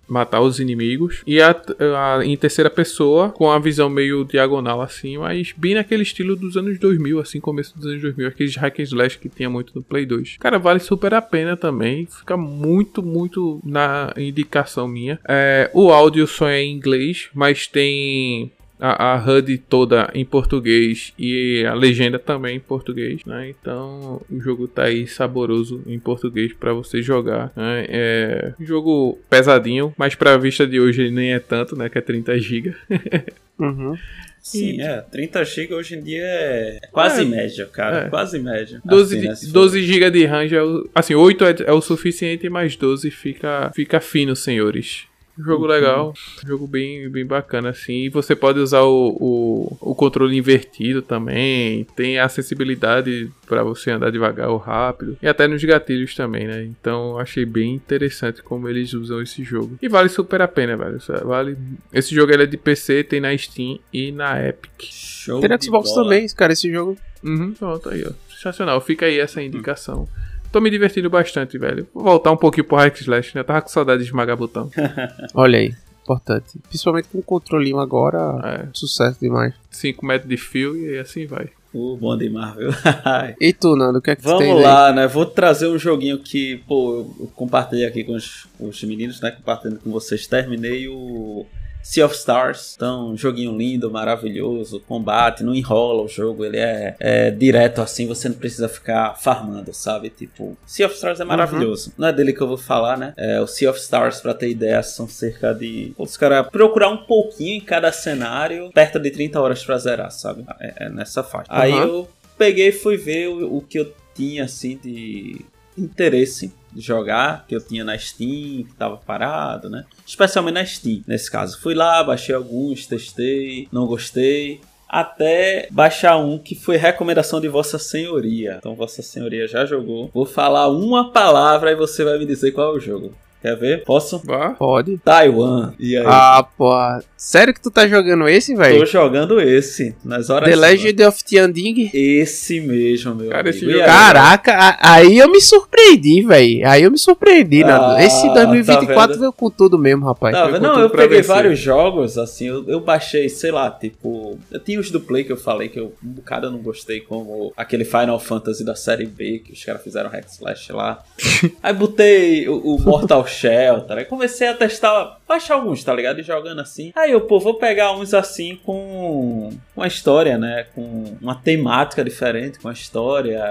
matar os inimigos. E a, a, em terceira pessoa, com a visão meio diagonal assim, mas bem naquele estilo dos anos 2000, assim, começo dos anos 2000, aqueles hack and slash que tinha muito no Play 2. Cara, vale super a pena também, fica muito, muito na indicação minha. É, o áudio só é em inglês, mas tem a, a HUD toda em português e a legenda também em português, né? Então o jogo tá aí saboroso em português para você jogar. Né? É um jogo pesadinho, mas para vista de hoje nem é tanto, né? Que é 30 GB. uhum. Sim, é. 30 GB hoje em dia é quase é, média, cara. É. Quase média. 12, assim, né, 12 GB de RAM já é o, Assim, 8 é, é, o suficiente, mas 12 fica, fica fino, senhores. Jogo legal, jogo bem, bem bacana, assim. E você pode usar o, o, o controle invertido também. Tem acessibilidade para você andar devagar ou rápido. E até nos gatilhos também, né? Então achei bem interessante como eles usam esse jogo. E vale super a pena, velho. Vale... Esse jogo ele é de PC, tem na Steam e na Epic. Show tem na Xbox bola. também, cara, esse jogo. Uhum, pronto aí, ó. Sensacional. Fica aí essa indicação. Hum. Tô me divertindo bastante, velho. Vou voltar um pouquinho pro Hack Slash, né? Eu tava com saudade de esmagar botão. Olha aí, importante. Principalmente com o controlinho agora, é. sucesso demais. 5 metros de fio e assim vai. O bom de Marvel. e tu, Nando, o que é que Vamos tu tem lá, aí? né? Vou trazer um joguinho que, pô, eu compartilhei aqui com os, os meninos, né? Compartilhando com vocês. Terminei o Sea of Stars. Então, joguinho lindo, maravilhoso, combate, não enrola o jogo, ele é, é, direto assim, você não precisa ficar farmando, sabe? Tipo, Sea of Stars é maravilhoso. Uhum. Não é dele que eu vou falar, né? É, o Sea of Stars, pra ter ideia, são cerca de. Os caras procurar um pouquinho em cada cenário, perto de 30 horas pra zerar, sabe? É, é nessa faixa. Uhum. Aí eu peguei e fui ver o, o que eu tinha assim de interesse jogar, que eu tinha na Steam, que tava parado, né? Especialmente na Steam, nesse caso. Fui lá, baixei alguns, testei, não gostei até baixar um que foi recomendação de Vossa Senhoria. Então, Vossa Senhoria já jogou. Vou falar uma palavra e você vai me dizer qual é o jogo. Quer ver? Posso? Pode. Taiwan. E aí? Ah, pô. Sério que tu tá jogando esse, velho? Tô jogando esse. Nas horas. The Legend of Tianding? Esse mesmo, meu. Cara, esse jogo... Caraca, aí eu me surpreendi, velho. Aí eu me surpreendi, ah, Esse 2024 tá veio com tudo mesmo, rapaz. Tá não, eu peguei vários jogos, assim. Eu, eu, baixei, sei lá, tipo. Eu tinha os do Play que eu falei que eu um bocado eu não gostei, como aquele Final Fantasy da série B, que os caras fizeram Hack Slash lá. aí botei o, o Mortal Shell, tá ligado? Comecei a testar, baixar alguns, tá ligado? E jogando assim. Aí eu, pô, vou pegar uns assim com uma história, né? Com uma temática diferente, com a história,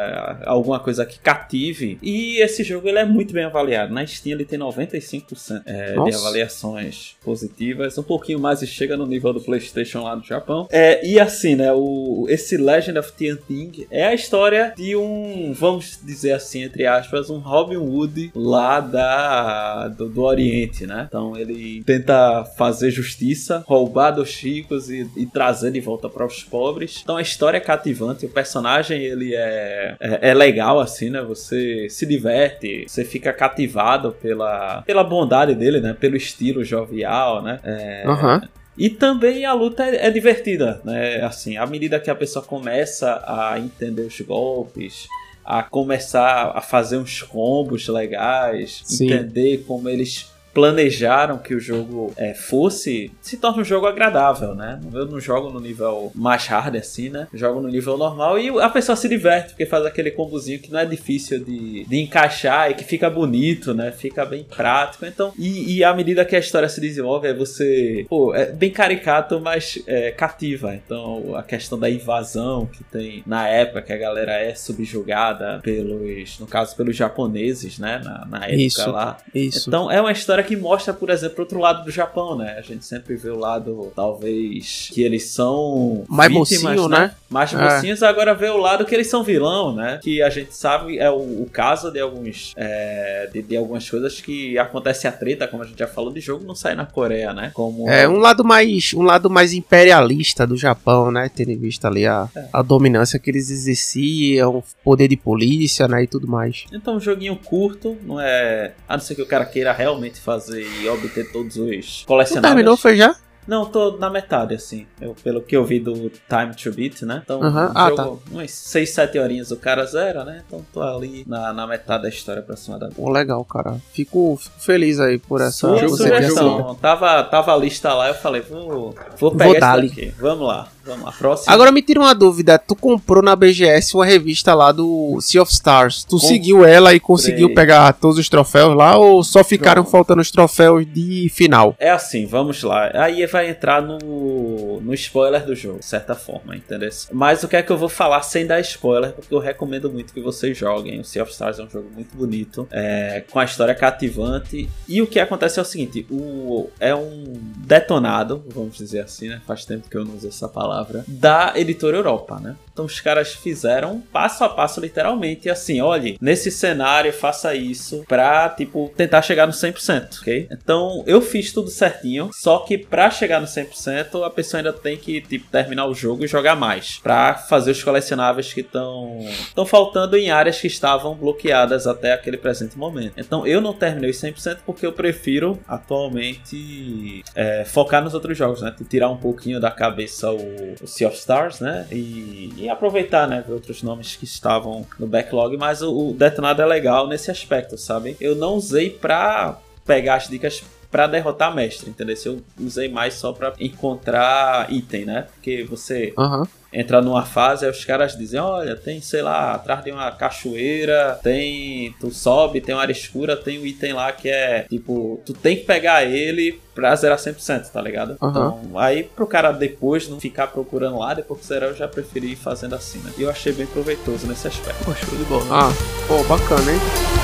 alguma coisa que cative. E esse jogo ele é muito bem avaliado. Na Steam ele tem 95% é, de avaliações positivas, um pouquinho mais e chega no nível do PlayStation lá no Japão. É, e assim, né? O, esse Legend of Tianting é a história de um, vamos dizer assim, entre aspas, um Robin Hood lá da do, do Oriente, né? Então ele tenta fazer justiça, roubar dos ricos e, e trazer de volta para os pobres. Então a história é cativante, o personagem ele é, é, é, legal assim, né? Você se diverte, você fica cativado pela, pela bondade dele, né? Pelo estilo jovial, né? É, uhum. E também a luta é, é, divertida, né? Assim, à medida que a pessoa começa a entender os golpes, a começar a fazer uns combos legais, Sim. entender como eles planejaram que o jogo é, fosse, se torna um jogo agradável, né? Eu não jogo no nível mais hard assim, né? Eu jogo no nível normal e a pessoa se diverte, porque faz aquele combozinho que não é difícil de, de encaixar e que fica bonito, né? Fica bem prático. Então, e, e à medida que a história se desenvolve, é você, pô, é bem caricato, mas é, cativa. Então, a questão da invasão que tem na época que a galera é subjugada pelos, no caso, pelos japoneses, né? Na, na época isso, lá. Isso. Então, é uma história que mostra, por exemplo, outro lado do Japão, né? A gente sempre vê o lado, talvez, que eles são mais vítimas, mocinho, né? né? Mais é. mocinhos, agora vê o lado que eles são vilão, né? Que a gente sabe é o, o caso de alguns é, de, de, algumas coisas que acontece a treta, como a gente já falou, de jogo não sai na Coreia, né? Como é um lado mais um lado mais imperialista do Japão, né? Tendo em vista ali a, é. a dominância que eles exerciam, poder de polícia, né? E tudo mais. Então, um joguinho curto, não é. A não ser que o cara queira realmente fazer fazer e obter todos os colecionáveis. Tu terminou, foi já? Não, tô na metade, assim. Eu, pelo que eu vi do Time to Beat, né? Então, uhum. ah, jogo, tá. umas 6, 7 horinhas o cara zera, né? Então tô ali na, na metade da história aproximadamente. Pô, legal, cara. Fico, fico feliz aí por essa Sua sugestão. Tava, tava a lista lá, eu falei, vou, vou pegar vou aqui. Vamos lá. Vamos lá, próximo. Agora me tira uma dúvida. Tu comprou na BGS uma revista lá do Sea of Stars. Tu seguiu ela e conseguiu pegar todos os troféus lá ou só ficaram Pronto. faltando os troféus de final? É assim, vamos lá. Aí vai entrar no, no spoiler do jogo, de certa forma, entendeu? Mas o que é que eu vou falar sem dar spoiler, porque eu recomendo muito que vocês joguem. O Sea of Stars é um jogo muito bonito, é, com a história cativante. E o que acontece é o seguinte: o, é um detonado, vamos dizer assim, né? Faz tempo que eu não uso essa palavra, da editora Europa, né? Então os caras fizeram passo a passo, literalmente, assim, olhe, nesse cenário, faça isso pra, tipo, tentar chegar no 100%, ok? Então eu fiz tudo certinho, só que pra chegar no 100%, a pessoa ainda tem que, tipo, terminar o jogo e jogar mais, pra fazer os colecionáveis que estão estão faltando em áreas que estavam bloqueadas até aquele presente momento. Então eu não terminei 100% porque eu prefiro atualmente é, focar nos outros jogos, né? Tirar um pouquinho da cabeça o, o Sea of Stars, né? E, e aproveitar, né? Outros nomes que estavam no backlog, mas o, o Detonado é legal nesse aspecto, sabe? Eu não usei pra pegar as dicas para derrotar mestre, entendeu? Eu usei mais só para encontrar item, né? Porque você Aham. entra numa fase, aí os caras dizem, olha, tem, sei lá, atrás de uma cachoeira, tem. Tu sobe, tem uma área escura, tem um item lá que é tipo, tu tem que pegar ele pra zerar 100%, tá ligado? Aham. Então, aí pro cara depois não ficar procurando lá, depois que zerar, eu já preferi ir fazendo assim, né? E eu achei bem proveitoso nesse aspecto. Pô, show de bola. Ah, pô, bacana, hein?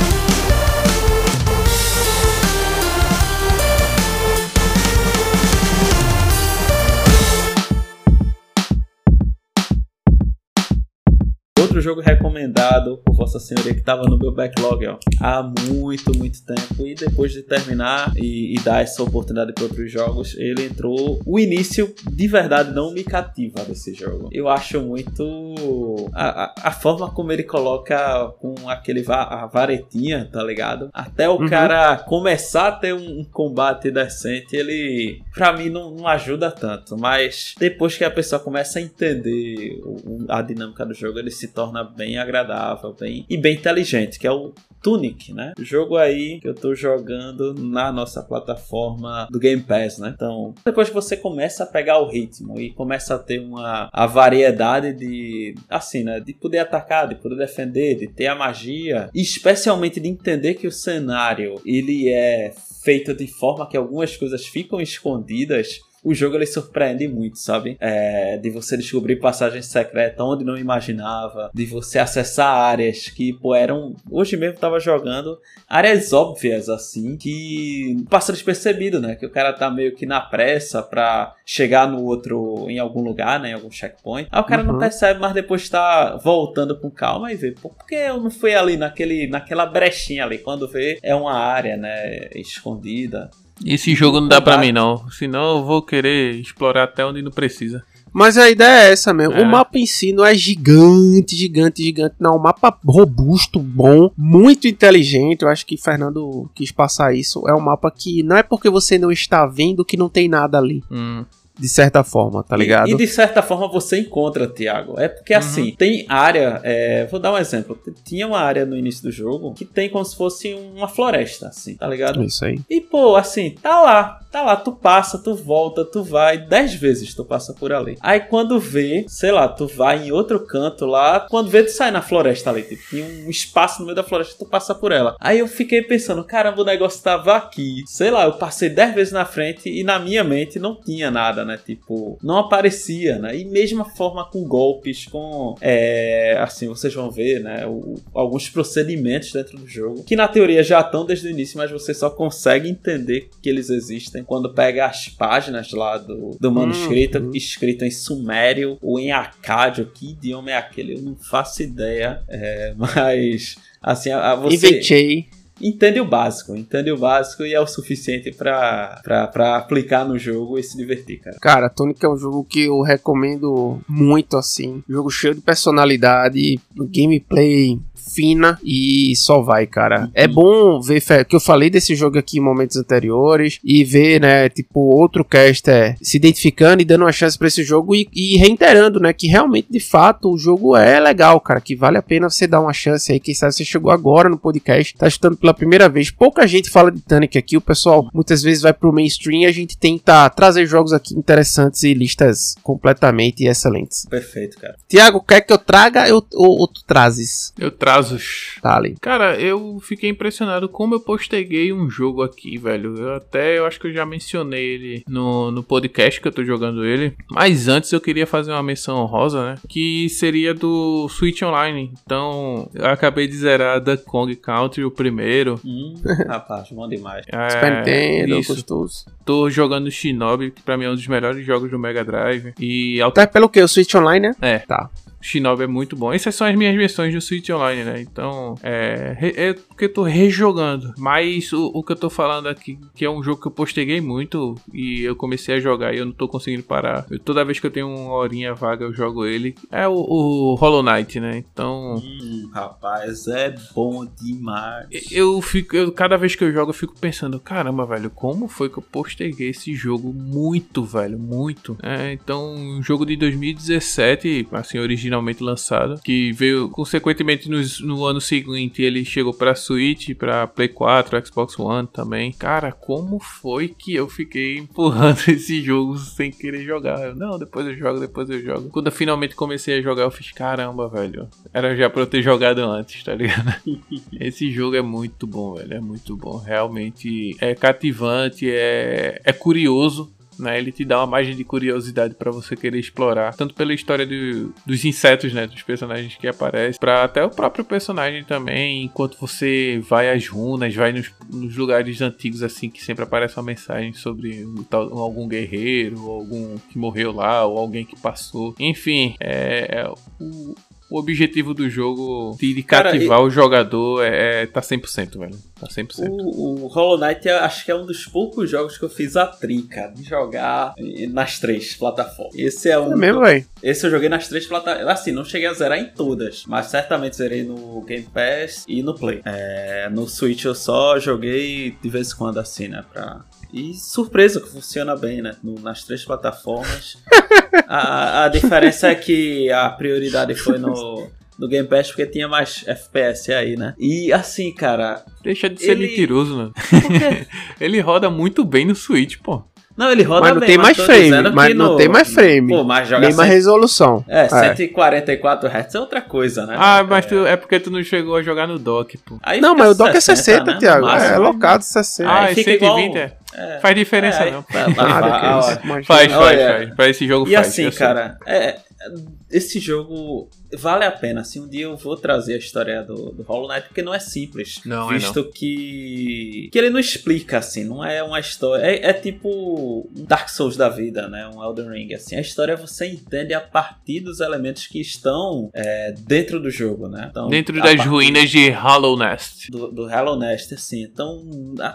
Outro jogo recomendado por Vossa Senhoria que estava no meu backlog ó, há muito, muito tempo. E depois de terminar e, e dar essa oportunidade para outros jogos, ele entrou. O início de verdade não me cativa desse jogo. Eu acho muito. A, a, a forma como ele coloca com aquele va a varetinha, tá ligado? Até o Uhum. cara começar a ter um, um combate decente, ele pra mim não, não ajuda tanto. Mas depois que a pessoa começa a entender o- a dinâmica do jogo, ele se torna bem agradável bem, e bem inteligente, que é o Tunic, né? O jogo aí que eu tô jogando na nossa plataforma do Game Pass, né? Então, depois que você começa a pegar o ritmo e começa a ter uma a variedade de assim, né, de poder atacar, de poder defender, de ter a magia, especialmente de entender que o cenário ele é feito de forma que algumas coisas ficam escondidas. O jogo ele surpreende muito, sabe? É, de você descobrir passagens secretas onde não imaginava, de você acessar áreas que, pô, eram. Hoje mesmo tava jogando áreas óbvias, assim, que passa despercebido, né? Que o cara tá meio que na pressa pra chegar no outro, em algum lugar, né? Em algum checkpoint. Aí o cara não Uhum. percebe, mas depois tá voltando com calma e vê, pô, por que eu não fui ali naquele, naquela brechinha ali? Quando vê, é uma área, né? Escondida. Esse jogo não dá pra Combate. mim, não. Senão eu vou querer explorar até onde não precisa. Mas a ideia é essa mesmo. É. O mapa em si não é gigante, gigante, gigante. Não, um mapa robusto, bom, muito inteligente. Eu acho que Fernando quis passar isso. É um mapa que não é porque você não está vendo que não tem nada ali. Hum. De certa forma, tá ligado? E, e de certa forma você encontra, Thiago. É porque assim, tem área. é, vou dar um exemplo. Tinha uma área no início do jogo que tem como se fosse uma floresta, assim, tá ligado? Isso aí. E pô, assim, tá lá, tá lá, tu passa, tu volta, tu vai, dez vezes tu passa por ali. Aí quando vê, sei lá, tu vai em outro canto lá, quando vê, tu sai na floresta ali, tipo, tem um espaço no meio da floresta, tu passa por ela. Aí eu fiquei pensando, caramba, o negócio tava aqui. Sei lá, eu passei dez vezes na frente e na minha mente não tinha nada, né? Tipo, não aparecia, né? E mesma forma com golpes, com. É, assim, vocês vão ver, né? o- alguns procedimentos dentro do jogo que na teoria já estão desde o início, mas você só consegue entender que eles existem quando pega as páginas lá do, do manuscrito, Uhum. escrito em sumério ou em acádio. Que idioma é aquele? Eu não faço ideia. É, mas. Assim, a, a você Inventei. Entende o básico, entende o básico e é o suficiente pra aplicar no jogo e se divertir, cara. Cara, Tonic é um jogo que eu recomendo muito, assim. Jogo cheio de personalidade, gameplay fina e só vai, cara. É bom ver que eu falei desse jogo aqui em momentos anteriores e ver, né, tipo, outro caster se identificando e dando uma chance pra esse jogo e, e reiterando, né, que realmente, de fato, o jogo é legal, cara, que vale a pena você dar uma chance aí. Quem sabe você chegou agora no podcast, tá escutando pela primeira vez. Pouca gente fala de Tonic aqui, o pessoal muitas vezes vai pro mainstream e a gente tenta trazer jogos aqui interessantes e listas completamente excelentes. Perfeito, cara. Tiago, quer que eu traga eu- ou, ou tu trazes? Eu trago atrasos. Dali. Cara, eu fiquei impressionado como eu posteguei um jogo aqui, velho. Eu até, eu acho que eu já mencionei ele no, no podcast que eu tô jogando ele. Mas antes eu queria fazer uma menção honrosa, né? Que seria do Switch Online. Então, eu acabei de zerar The Kong Country, o primeiro. Hum, rapaz, bom demais. É, Super Nintendo, isso. gostoso. Tô jogando Shinobi, que pra mim é um dos melhores jogos do Mega Drive. E Até pelo que? O Switch Online, né? É. Tá. Shinobi é muito bom. Essas são as minhas versões do Switch Online, né? Então, é, é porque eu tô rejogando. Mas o, o que eu tô falando aqui, que é um jogo que eu posteguei muito e eu comecei a jogar e eu não tô conseguindo parar. Eu- toda vez que eu tenho uma horinha vaga, eu jogo ele. É o, o Hollow Knight, né? Então, Hum, rapaz, é bom demais. eu fico, eu, cada vez que eu jogo, eu fico pensando, caramba, velho, como foi que eu posteguei esse jogo muito, velho, muito. É, então, um jogo de 2017, assim, originalmente lançado, que veio consequentemente nos- no, ano seguinte, ele chegou pra Switch, pra Play 4, Xbox One também. Cara, como foi que eu fiquei empurrando esse jogo sem querer jogar? Eu, não, depois eu jogo, depois eu jogo. Quando eu finalmente comecei a jogar, eu fiz, caramba, velho, era já pra eu ter jogado antes, tá ligado? Esse jogo é muito bom, velho. É muito bom. Realmente é cativante, é, é curioso. Né, ele te dá uma margem de curiosidade pra você querer explorar, tanto pela história do- dos insetos, né, dos personagens que aparecem, para até o próprio personagem também. Enquanto você vai às runas, vai nos, nos lugares antigos assim que sempre aparece uma mensagem sobre um algum guerreiro, algum que morreu lá, ou alguém que passou. Enfim, é, é o, o objetivo do jogo de, de Cara, cativar o jogador é, é tá 100%, velho. Tá 100%. O, o Hollow Knight é- acho que é um dos poucos jogos que eu fiz a trinca de jogar nas três plataformas. Esse é um. É mesmo, velho. Esse eu joguei nas três plataformas. Assim, não cheguei a zerar em todas, mas certamente zerei no Game Pass e no Play. É, no Switch eu só joguei de vez em quando assim, né? Pra... E surpresa que funciona bem, né? Nas três plataformas. a, a diferença é que a prioridade foi no. No Game Pass porque tinha mais FPS aí, né? E assim, cara. Deixa de ser ele- mentiroso, mano. Ele roda muito bem no Switch, pô. Não, ele roda Mas não bem, tem mais frame. Mas que não no- tem mais frame. Pô, mas joga Nem mais cem- resolução. É, 144 Hz é outra coisa, né? Ah, mas tu, é porque tu não chegou a jogar no dock, pô. Aí Não, mas o dock é 60, né? Thiago. No máximo. É locado 60. Ah, aí é fica 120, igual- é. É. Faz diferença, É, não. Nada. Faz, faz, Olha, faz. Pra esse jogo E faz. assim, eu sei. cara, é, esse jogo vale a pena. Assim, um dia eu vou trazer a história do, do Hollow Knight, porque não é simples. Não, é visto que. que ele não explica, assim, não é uma história. É, é tipo um Dark Souls da vida, né? Um Elden Ring. Assim, a história você entende a partir dos elementos que estão é, dentro do jogo, né? Então, Dentro das partir- ruínas de Hollow Nest. do, do Hello Nest, assim. Então,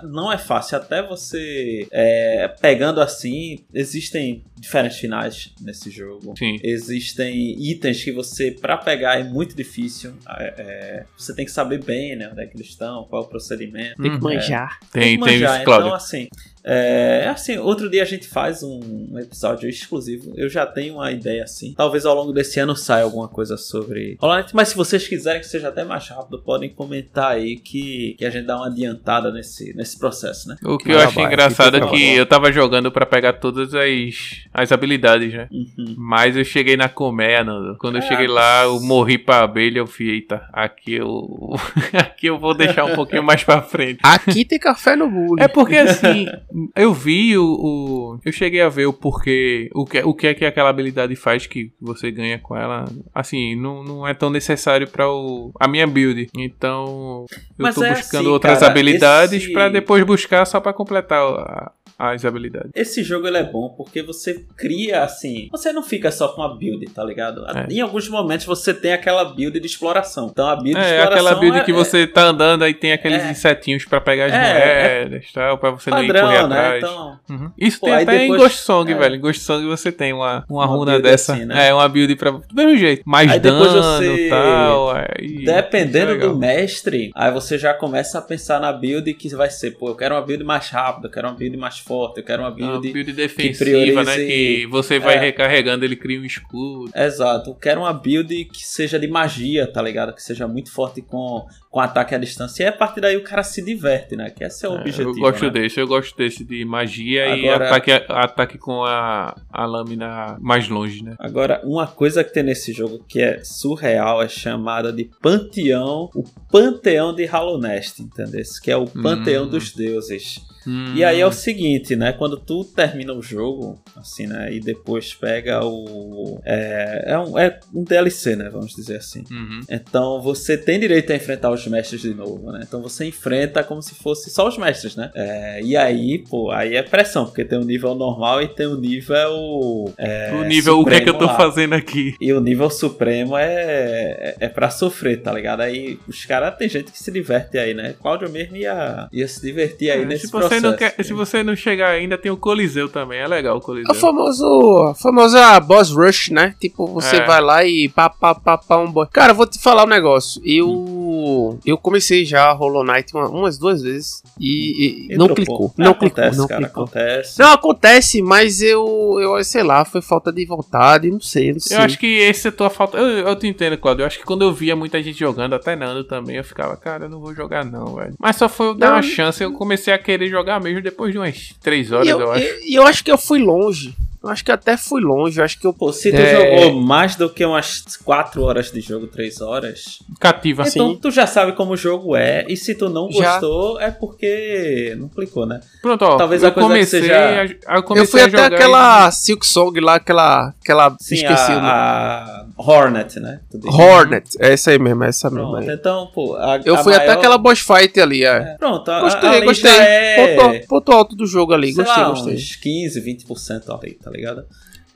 não é fácil. Até você é, pegando assim, existem diferentes finais nesse jogo. Sim. Existem itens que você, pra pegar, é muito difícil. É, é, você tem que saber bem, né, onde é que eles estão, qual é o procedimento. Tem que Hum, manjar. Tem, que tem manjar. isso, Cláudio. Então, assim, é, assim, outro dia a gente faz um, episódio exclusivo. Eu já tenho uma ideia assim. Talvez ao longo desse ano saia alguma coisa sobre Hollow Knight, mas se vocês quiserem que seja até mais rápido, podem comentar aí que, que a gente dá uma adiantada nesse, nesse processo, né? O que eu Ah, achei vai, engraçado é que eu tava jogando pra pegar todas as, as habilidades, né? Uhum. Mas eu cheguei na colmeia, Nando. Quando eu Ah, cheguei lá, eu morri pra abelha, eu fui, eita, aqui eu. aqui eu vou deixar um pouquinho mais pra frente. Aqui tem café no bule. É porque assim, eu vi o, o- Eu cheguei a ver o porquê. O que, o que é que aquela habilidade faz que você ganha com ela. Assim, não, não é tão necessário pra o, a minha build. Então, eu Mas tô é buscando assim, outras cara, habilidades esse- pra depois buscar só pra completar a- as habilidades. Esse jogo ele é bom porque você cria assim. Você não fica só com a build, tá ligado? É. Em alguns momentos você tem aquela build de exploração. Então a build de É, exploração. aquela build é- que você tá andando aí tem aqueles É. insetinhos pra pegar as É, moedas e tal, pra você é não ir correr padrão, né? atrás. Então. Uhum. Isso Pô, tem até depois- em Ghost Song, é. velho. Em Ghost Song você tem uma, uma, Uma runa dessa. assim, né? É, uma build pra. Do mesmo jeito. Mais Aí depois dano você- e tal. Aí, Dependendo é do mestre, aí você já começa a pensar na build que vai ser, pô, eu quero uma build mais rápida, eu quero uma build mais forte, eu quero uma build, Uma build que defensiva, né? priorize- Que você vai É. recarregando, ele cria um escudo. Exato, eu quero uma build que seja de magia, tá ligado? Que seja muito forte com, com ataque à distância. E a partir daí o cara se diverte, né? Que esse é o É, objetivo. eu gosto né? desse, eu gosto desse de magia e Agora- ataque, ataque com a, a lâmina mais longe, né? Agora, uma coisa que tem nesse jogo que é surreal é chamada de Panteão, o Panteão de Hollow Nest, entendeu? Que é o Panteão Hum. dos Deuses. Hum, E aí é o seguinte, né? Quando tu termina o jogo, assim, né? E depois pega o. É, é, um, é um DLC, né? Vamos dizer assim. Uhum. Então você tem direito a enfrentar os mestres de novo, né? Então você enfrenta como se fosse só os mestres, né? É, e aí, pô, aí é pressão, porque tem o nível normal e tem o nível. é, o nível, o que é que eu tô lá. fazendo aqui? E o nível supremo é, é, é pra sofrer, tá ligado? Aí os caras, tem gente que se diverte aí, né? Cláudio mesmo ia, ia se divertir aí É, nesse se você não quer, se você não chegar ainda, tem o Coliseu também, é legal o É Coliseu. o famoso, a famosa boss rush, né? Tipo, você É. vai lá e pá, pá, pá, pá, um boss. Cara, eu vou te falar um negócio. Eu eu comecei já Hollow Knight uma- umas duas vezes e, e não dropou. clicou. É, Não acontece, clicou, não cara, clicou. acontece. Não, acontece, mas eu, eu, sei lá, foi falta de vontade, não sei, não sei. Eu acho que esse é tua falta. Eu, eu te entendo, Claudio. Eu acho que quando eu via muita gente jogando, até Nando também, eu ficava, cara, eu não vou jogar não, velho. Mas só foi eu dar Não. uma chance, eu comecei a querer jogar mesmo depois de umas 3 horas, eu, eu, acho. e- e eu acho que eu fui longe. Eu acho que até fui longe. Eu acho que eu. Pô, se tu É. jogou mais do que umas 4 horas de jogo, 3 horas, Cativa. assim. então tu já sabe como o jogo é. E se tu não Já. gostou, é porque não clicou, né? Pronto, ó. Talvez eu a coisa que comecei, seja- a, eu comecei Eu fui a até jogar aquela Silk Song lá, aquela. aquela Sim, esqueci o nome. a, a Hornet, né? Hornet. É essa aí mesmo, é essa mesmo. Pronto, é. então, pô. a- Eu a fui até maior- aquela boss fight ali, é. É, Pronto, a, Gostei, ali gostei. já é. Ponto, ponto alto do jogo ali, sei gostei, lá, gostei. uns 15, 20% ali, tá ligado?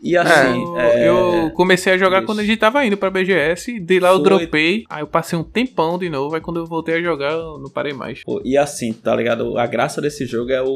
E assim, Eu, é, eu comecei a jogar quando a gente tava indo pra BGS, de lá eu Foi. dropei, aí eu passei um tempão de novo, aí quando eu voltei a jogar eu não parei mais. Pô, E assim, tá ligado? A graça desse jogo é o.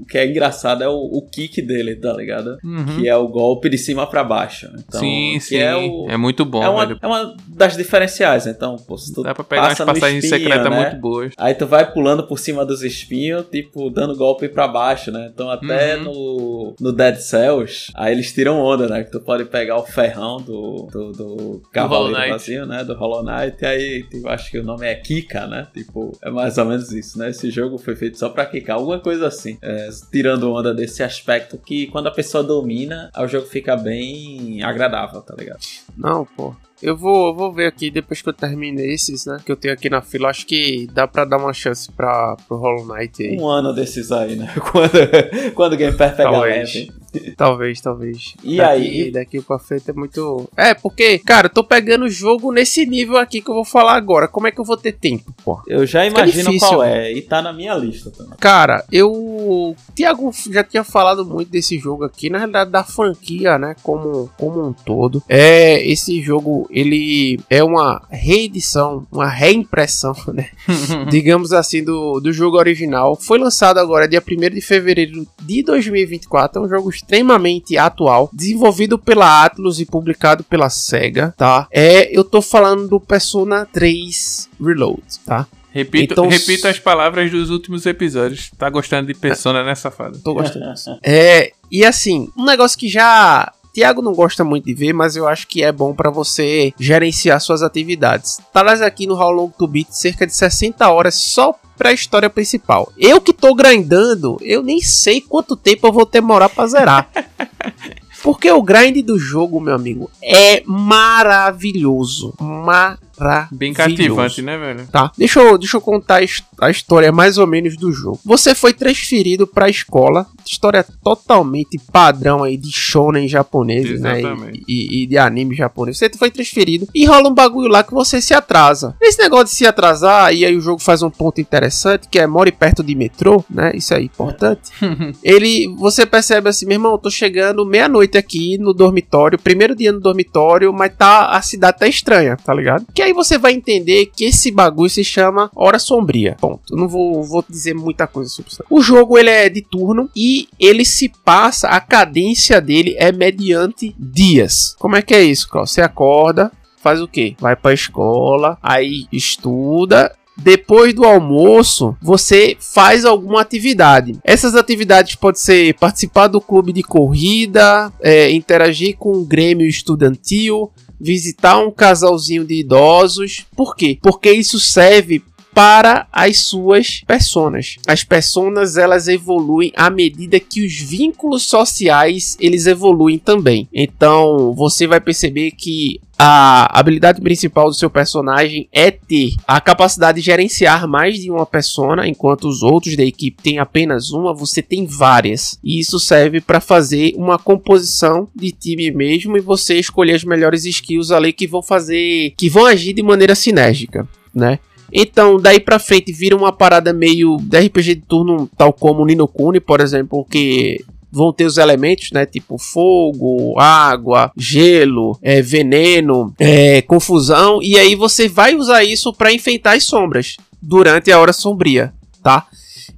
O que é engraçado é o, o kick dele, tá ligado? Uhum. Que é o golpe de cima pra baixo. Então, sim, que sim, É, é, o, muito bom, é, uma, velho. é uma das diferenciais. Então, pô, se tu Dá pra pegar umas passa no passagens espinho, secretas né? muito boas. Aí tu vai pulando por cima dos espinhos, tipo, dando golpe pra baixo, né? Então até Uhum. no, no Dead Cells, aí eles tiram onda, né? Que tu pode pegar o ferrão do, do, do Cavaleiro Knight. Vazio, né? Do Hollow Knight, e aí tipo, acho que o nome é Kika, né? Tipo, é mais ou menos isso, né? Esse jogo foi feito só pra Kika, alguma coisa assim. É, tirando onda desse aspecto que quando a pessoa domina, o jogo fica bem agradável, tá ligado? Não, pô. Eu vou, eu vou ver aqui depois que eu termine esses, né? Que eu tenho aqui na fila. Acho que dá pra dar uma chance pra, pro Hollow Knight aí. Um ano desses aí, né? Quando, quando o Game Pass pega Talvez. leve. Talvez, talvez. E daqui, aí? Daqui pra frente é muito. É, porque, cara, eu tô pegando o jogo nesse nível aqui que eu vou falar agora. Como é que eu vou ter tempo, pô? Eu já Fica imagino difícil. qual é, e tá na minha lista também. Cara, eu. Tiago já tinha falado muito desse jogo aqui, na realidade, da franquia, né? Como, como um todo. É, esse jogo, ele é uma reedição, uma reimpressão, né? digamos assim, do, do jogo original. Foi lançado agora, dia 1 de fevereiro de 2024. É um jogo extremamente atual, desenvolvido pela Atlus e publicado pela SEGA, tá? É, eu tô falando do Persona 3 Reload, tá? Repito, Então, repito as palavras dos últimos episódios. Tá gostando de Persona, né, safado? Tô gostando disso. É, e assim, um negócio que já. Tiago não gosta muito de ver, mas eu acho que é bom pra você gerenciar suas atividades. Talas aqui no How Long to Beat cerca de 60 horas só pra história principal. Eu que tô grindando, eu nem sei quanto tempo eu vou demorar pra zerar. Porque o grind do jogo, meu amigo, é maravilhoso. Maravilhoso. Bem cativante, né, velho? Tá, deixa eu, deixa eu contar a his- a história mais ou menos do jogo. Você foi transferido pra escola, história totalmente padrão aí de shonen japonês, né? Exatamente. E, e- e de anime japonês. Você foi transferido e rola um bagulho lá que você se atrasa. Esse negócio de se atrasar, e aí o jogo faz um ponto interessante, que é more perto de metrô, né? Isso é importante. Ele, você percebe assim, meu irmão, eu tô chegando meia-noite aqui no dormitório, primeiro dia no dormitório, mas tá a cidade tá estranha, tá ligado? Que aí você vai entender que esse bagulho se chama Hora Sombria. Ponto. Não vou, vou dizer muita coisa sobre isso. O jogo ele é de turno e ele se passa, a cadência dele é mediante dias. Como é que é isso, Carl? Você acorda, faz o quê? Vai pra escola, aí estuda depois do almoço, você faz alguma atividade. Essas atividades podem ser participar do clube de corrida, é, interagir com o grêmio estudantil, visitar um casalzinho de idosos. Por quê? Porque isso serve para as suas personas. As personas elas evoluem à medida que os vínculos sociais eles evoluem também. Então você vai perceber que a habilidade principal do seu personagem é ter a capacidade de gerenciar mais de uma persona, enquanto os outros da equipe têm apenas uma, você tem várias. E isso serve para fazer uma composição de time mesmo e você escolher as melhores skills ali que vão fazer, que vão agir de maneira sinérgica, né? Então, daí pra frente vira uma parada meio de RPG de turno, tal como Nino Kuni, por exemplo, que vão ter os elementos, né? Tipo fogo, água, gelo, é, veneno, é, confusão. E aí você vai usar isso para enfeitar as sombras durante a hora sombria, tá?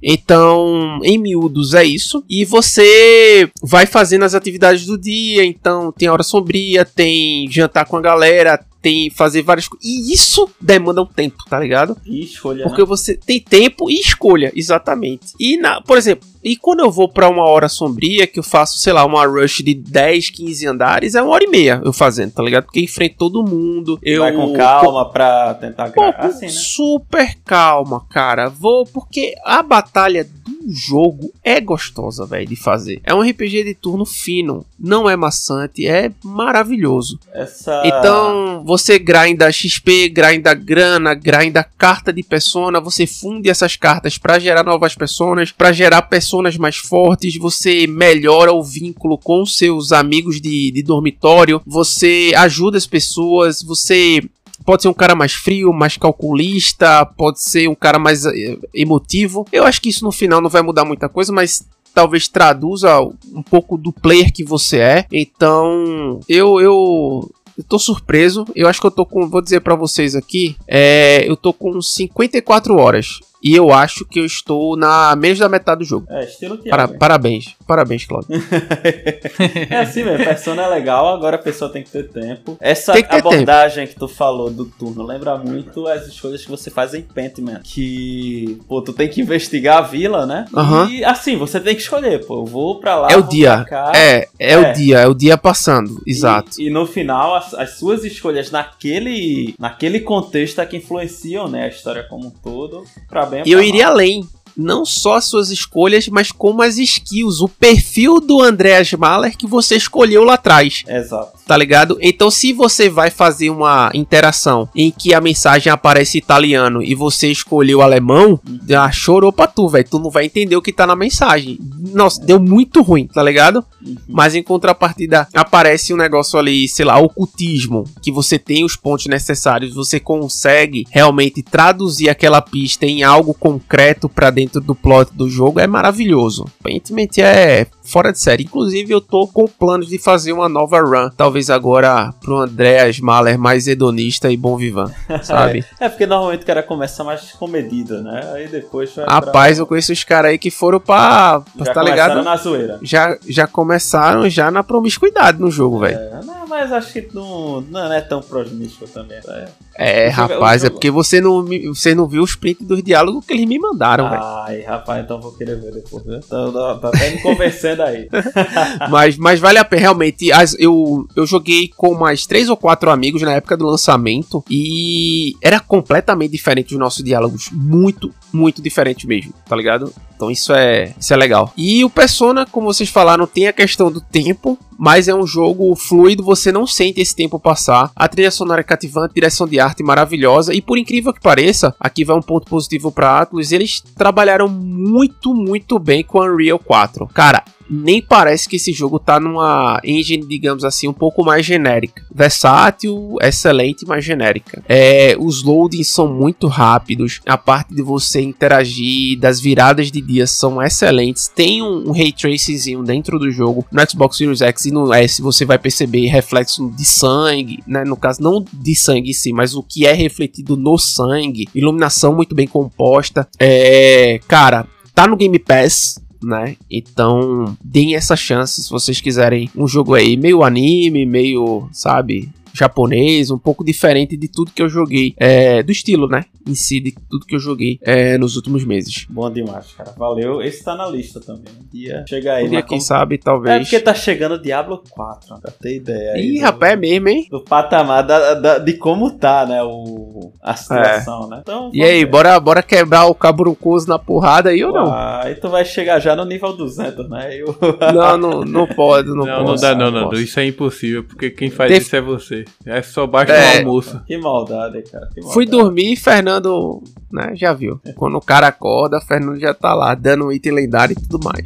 Então, em miúdos é isso. E você vai fazendo as atividades do dia. Então, tem hora sombria, tem jantar com a galera, tem fazer várias coisas. E isso demanda um tempo, tá ligado? E escolha. Porque né? você tem tempo e escolha, exatamente. E, na, por exemplo, e quando eu vou para uma hora sombria, que eu faço, sei lá, uma rush de 10, 15 andares, é uma hora e meia eu fazendo, tá ligado? Porque enfrento todo mundo. Eu Vai com calma pra tentar com Assim, né? super calma, cara. Vou porque a batalha do jogo é gostosa, velho, de fazer. É um RPG de turno fino, não é maçante, é maravilhoso. Essa... Então, você grinda XP, grinda grana, grinda carta de persona, você funde essas cartas pra gerar novas personas, pra gerar personas mais fortes, você melhora o vínculo com seus amigos de, de dormitório, você ajuda as pessoas, você pode ser um cara mais frio, mais calculista, pode ser um cara mais eh, emotivo. Eu acho que isso no final não vai mudar muita coisa, mas talvez traduza um pouco do player que você é. Então, eu eu eu tô surpreso. Eu acho que eu tô com, vou dizer pra vocês aqui, é, eu tô com 54 horas. E eu acho que eu estou na menos da metade do jogo. É, estilo Thiago. Para, parabéns, parabéns, Claudio. é assim mesmo, persona é legal, agora a pessoa tem que ter tempo. Essa que ter abordagem que tu falou do turno lembra muito as escolhas que você faz em Pentiment. Que, pô, tu tem que investigar a vila, né? Aham. E assim, você tem que escolher, pô, eu vou pra lá, É o dia. É, é, É. o dia, é o dia passando, E- exato. E, no final, as, as suas escolhas naquele, naquele contexto é que influenciam, né, a história como um todo, pra bem E eu pra iria além. Não só as suas escolhas, mas como as skills, o perfil do Andreas Mahler que você escolheu lá atrás. Exato. tá ligado? Então, se você vai fazer uma interação em que a mensagem aparece italiano e você escolheu alemão, já chorou pra tu, velho. Tu não vai entender o que tá na mensagem. Nossa, deu muito ruim, tá ligado? Mas em contrapartida, aparece um negócio ali, sei lá, ocultismo, que você tem os pontos necessários, você consegue realmente traduzir aquela pista em algo concreto pra dentro do plot do jogo, é maravilhoso. Aparentemente é fora de série. Inclusive, eu tô com planos de fazer uma nova run, talvez agora pro Andreas Mahler mais hedonista e bom vivan, sabe? É porque normalmente o cara começa mais comedido, né? Aí depois vai pra- Rapaz, eu conheço os caras aí que foram pra, já tá começaram ligado? na zoeira. Já, já começaram já na promiscuidade no jogo, velho. É, não, mas acho que não, não é tão promíscuo também. É. É, O rapaz, é porque você não, você não viu os prints dos diálogos que eles me mandaram, velho. Ai, rapaz, então vou querer ver depois? Então, tá, até me convencendo aí. Mas, mas vale a pena, realmente. As, eu, eu joguei com mais três ou quatro amigos na época do lançamento e era completamente diferente os nossos diálogos. Muito, muito diferente mesmo, tá ligado? Então isso é, isso é legal. E o Persona, como vocês falaram, tem a questão do tempo, mas é um jogo fluido, você não sente esse tempo passar. A trilha sonora é cativante, direção de arte maravilhosa e por incrível que pareça, aqui vai um ponto positivo para Atlus, eles trabalharam muito, muito bem com Unreal 4. Cara, nem parece que esse jogo tá numa engine, digamos assim, um pouco mais genérica. Versátil, excelente, mas genérica. É, os loadings são muito rápidos. A parte de você interagir, das viradas de são excelentes. Tem um, um ray tracingzinho dentro do jogo. No Xbox Series X e no S você vai perceber reflexo de sangue, né? No caso, não de sangue em si, mas o que é refletido no sangue. Iluminação muito bem composta. É, cara, tá no Game Pass né? Então, deem essa chance se vocês quiserem um jogo aí meio anime, meio, sabe? Japonês, um pouco diferente de tudo que eu joguei, é, do estilo, né? Em si, de tudo que eu joguei é, nos últimos meses. Bom demais, cara. Valeu. Esse tá na lista também. Um dia chega aí. Um dia, mas quem sabe, É talvez. porque tá chegando o Diablo 4, pra ter ideia. aí Ih, do- rapaz, é mesmo, hein? Do patamar da, da- de como tá, né? O, a situação, né? Então, E aí, ver. bora, bora quebrar o caburuncoso na porrada aí ou não? Ah, Aí tu vai chegar já no nível 200, né? Eu... Não, não, não pode, não, Não, não, dá não, não, posso. Isso é impossível, porque quem faz Def- isso é você. É só baixo É. no almoço. que maldade, cara. Que maldade. Fui dormir e Fernando, né, já viu. Quando o cara acorda, Fernando já tá lá, dando um item lendário e tudo mais.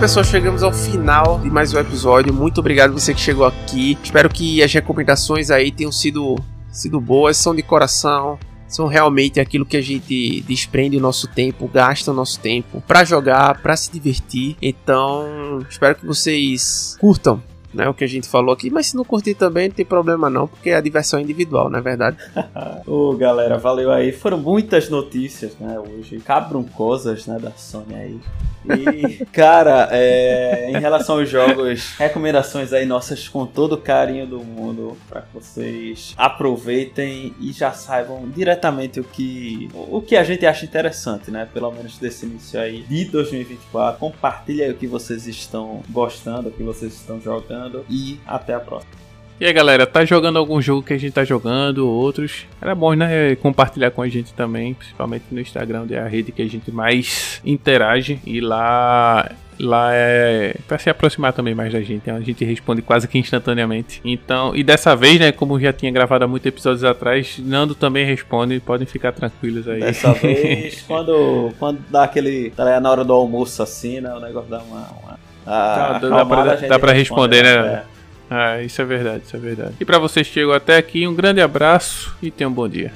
Pessoal, chegamos ao final de mais um episódio. Muito obrigado você que chegou aqui. Espero que as recomendações aí tenham sido, sido boas, são de coração. São realmente aquilo que a gente desprende o nosso tempo, gasta o nosso tempo pra jogar, pra se divertir. Então, espero que vocês curtam né, o que a gente falou aqui, mas se não curtir também não tem problema não, porque a diversão é individual, não é verdade? Ô, galera, valeu aí. Foram muitas notícias, né, hoje. Cabram coisas, né, da Sony aí. E, cara, é, em relação aos jogos, recomendações aí nossas com todo o carinho do mundo para que vocês aproveitem e já saibam diretamente o que o que a gente acha interessante, né? Pelo menos desse início aí de 2024. Compartilha aí o que vocês estão gostando, o que vocês estão jogando e até a próxima. E aí galera, tá jogando algum jogo que a gente tá jogando, outros? Era bom, né? Compartilhar com a gente também, principalmente no Instagram, onde é a rede que a gente mais interage. E lá. Lá é pra se aproximar também mais da gente, a gente responde quase que instantaneamente. Então, e dessa vez, né, como já tinha gravado há muitos episódios atrás, Nando também responde, podem ficar tranquilos aí. Dessa vez, quando, quando dá aquele. Tá na hora do almoço assim, né? O negócio dá uma. uma a dá acalmada, pra- a dá pra responde, responder, né? É. Ah, isso é verdade, isso é verdade. E pra vocês que chegou até aqui, um grande abraço e tenham um bom dia.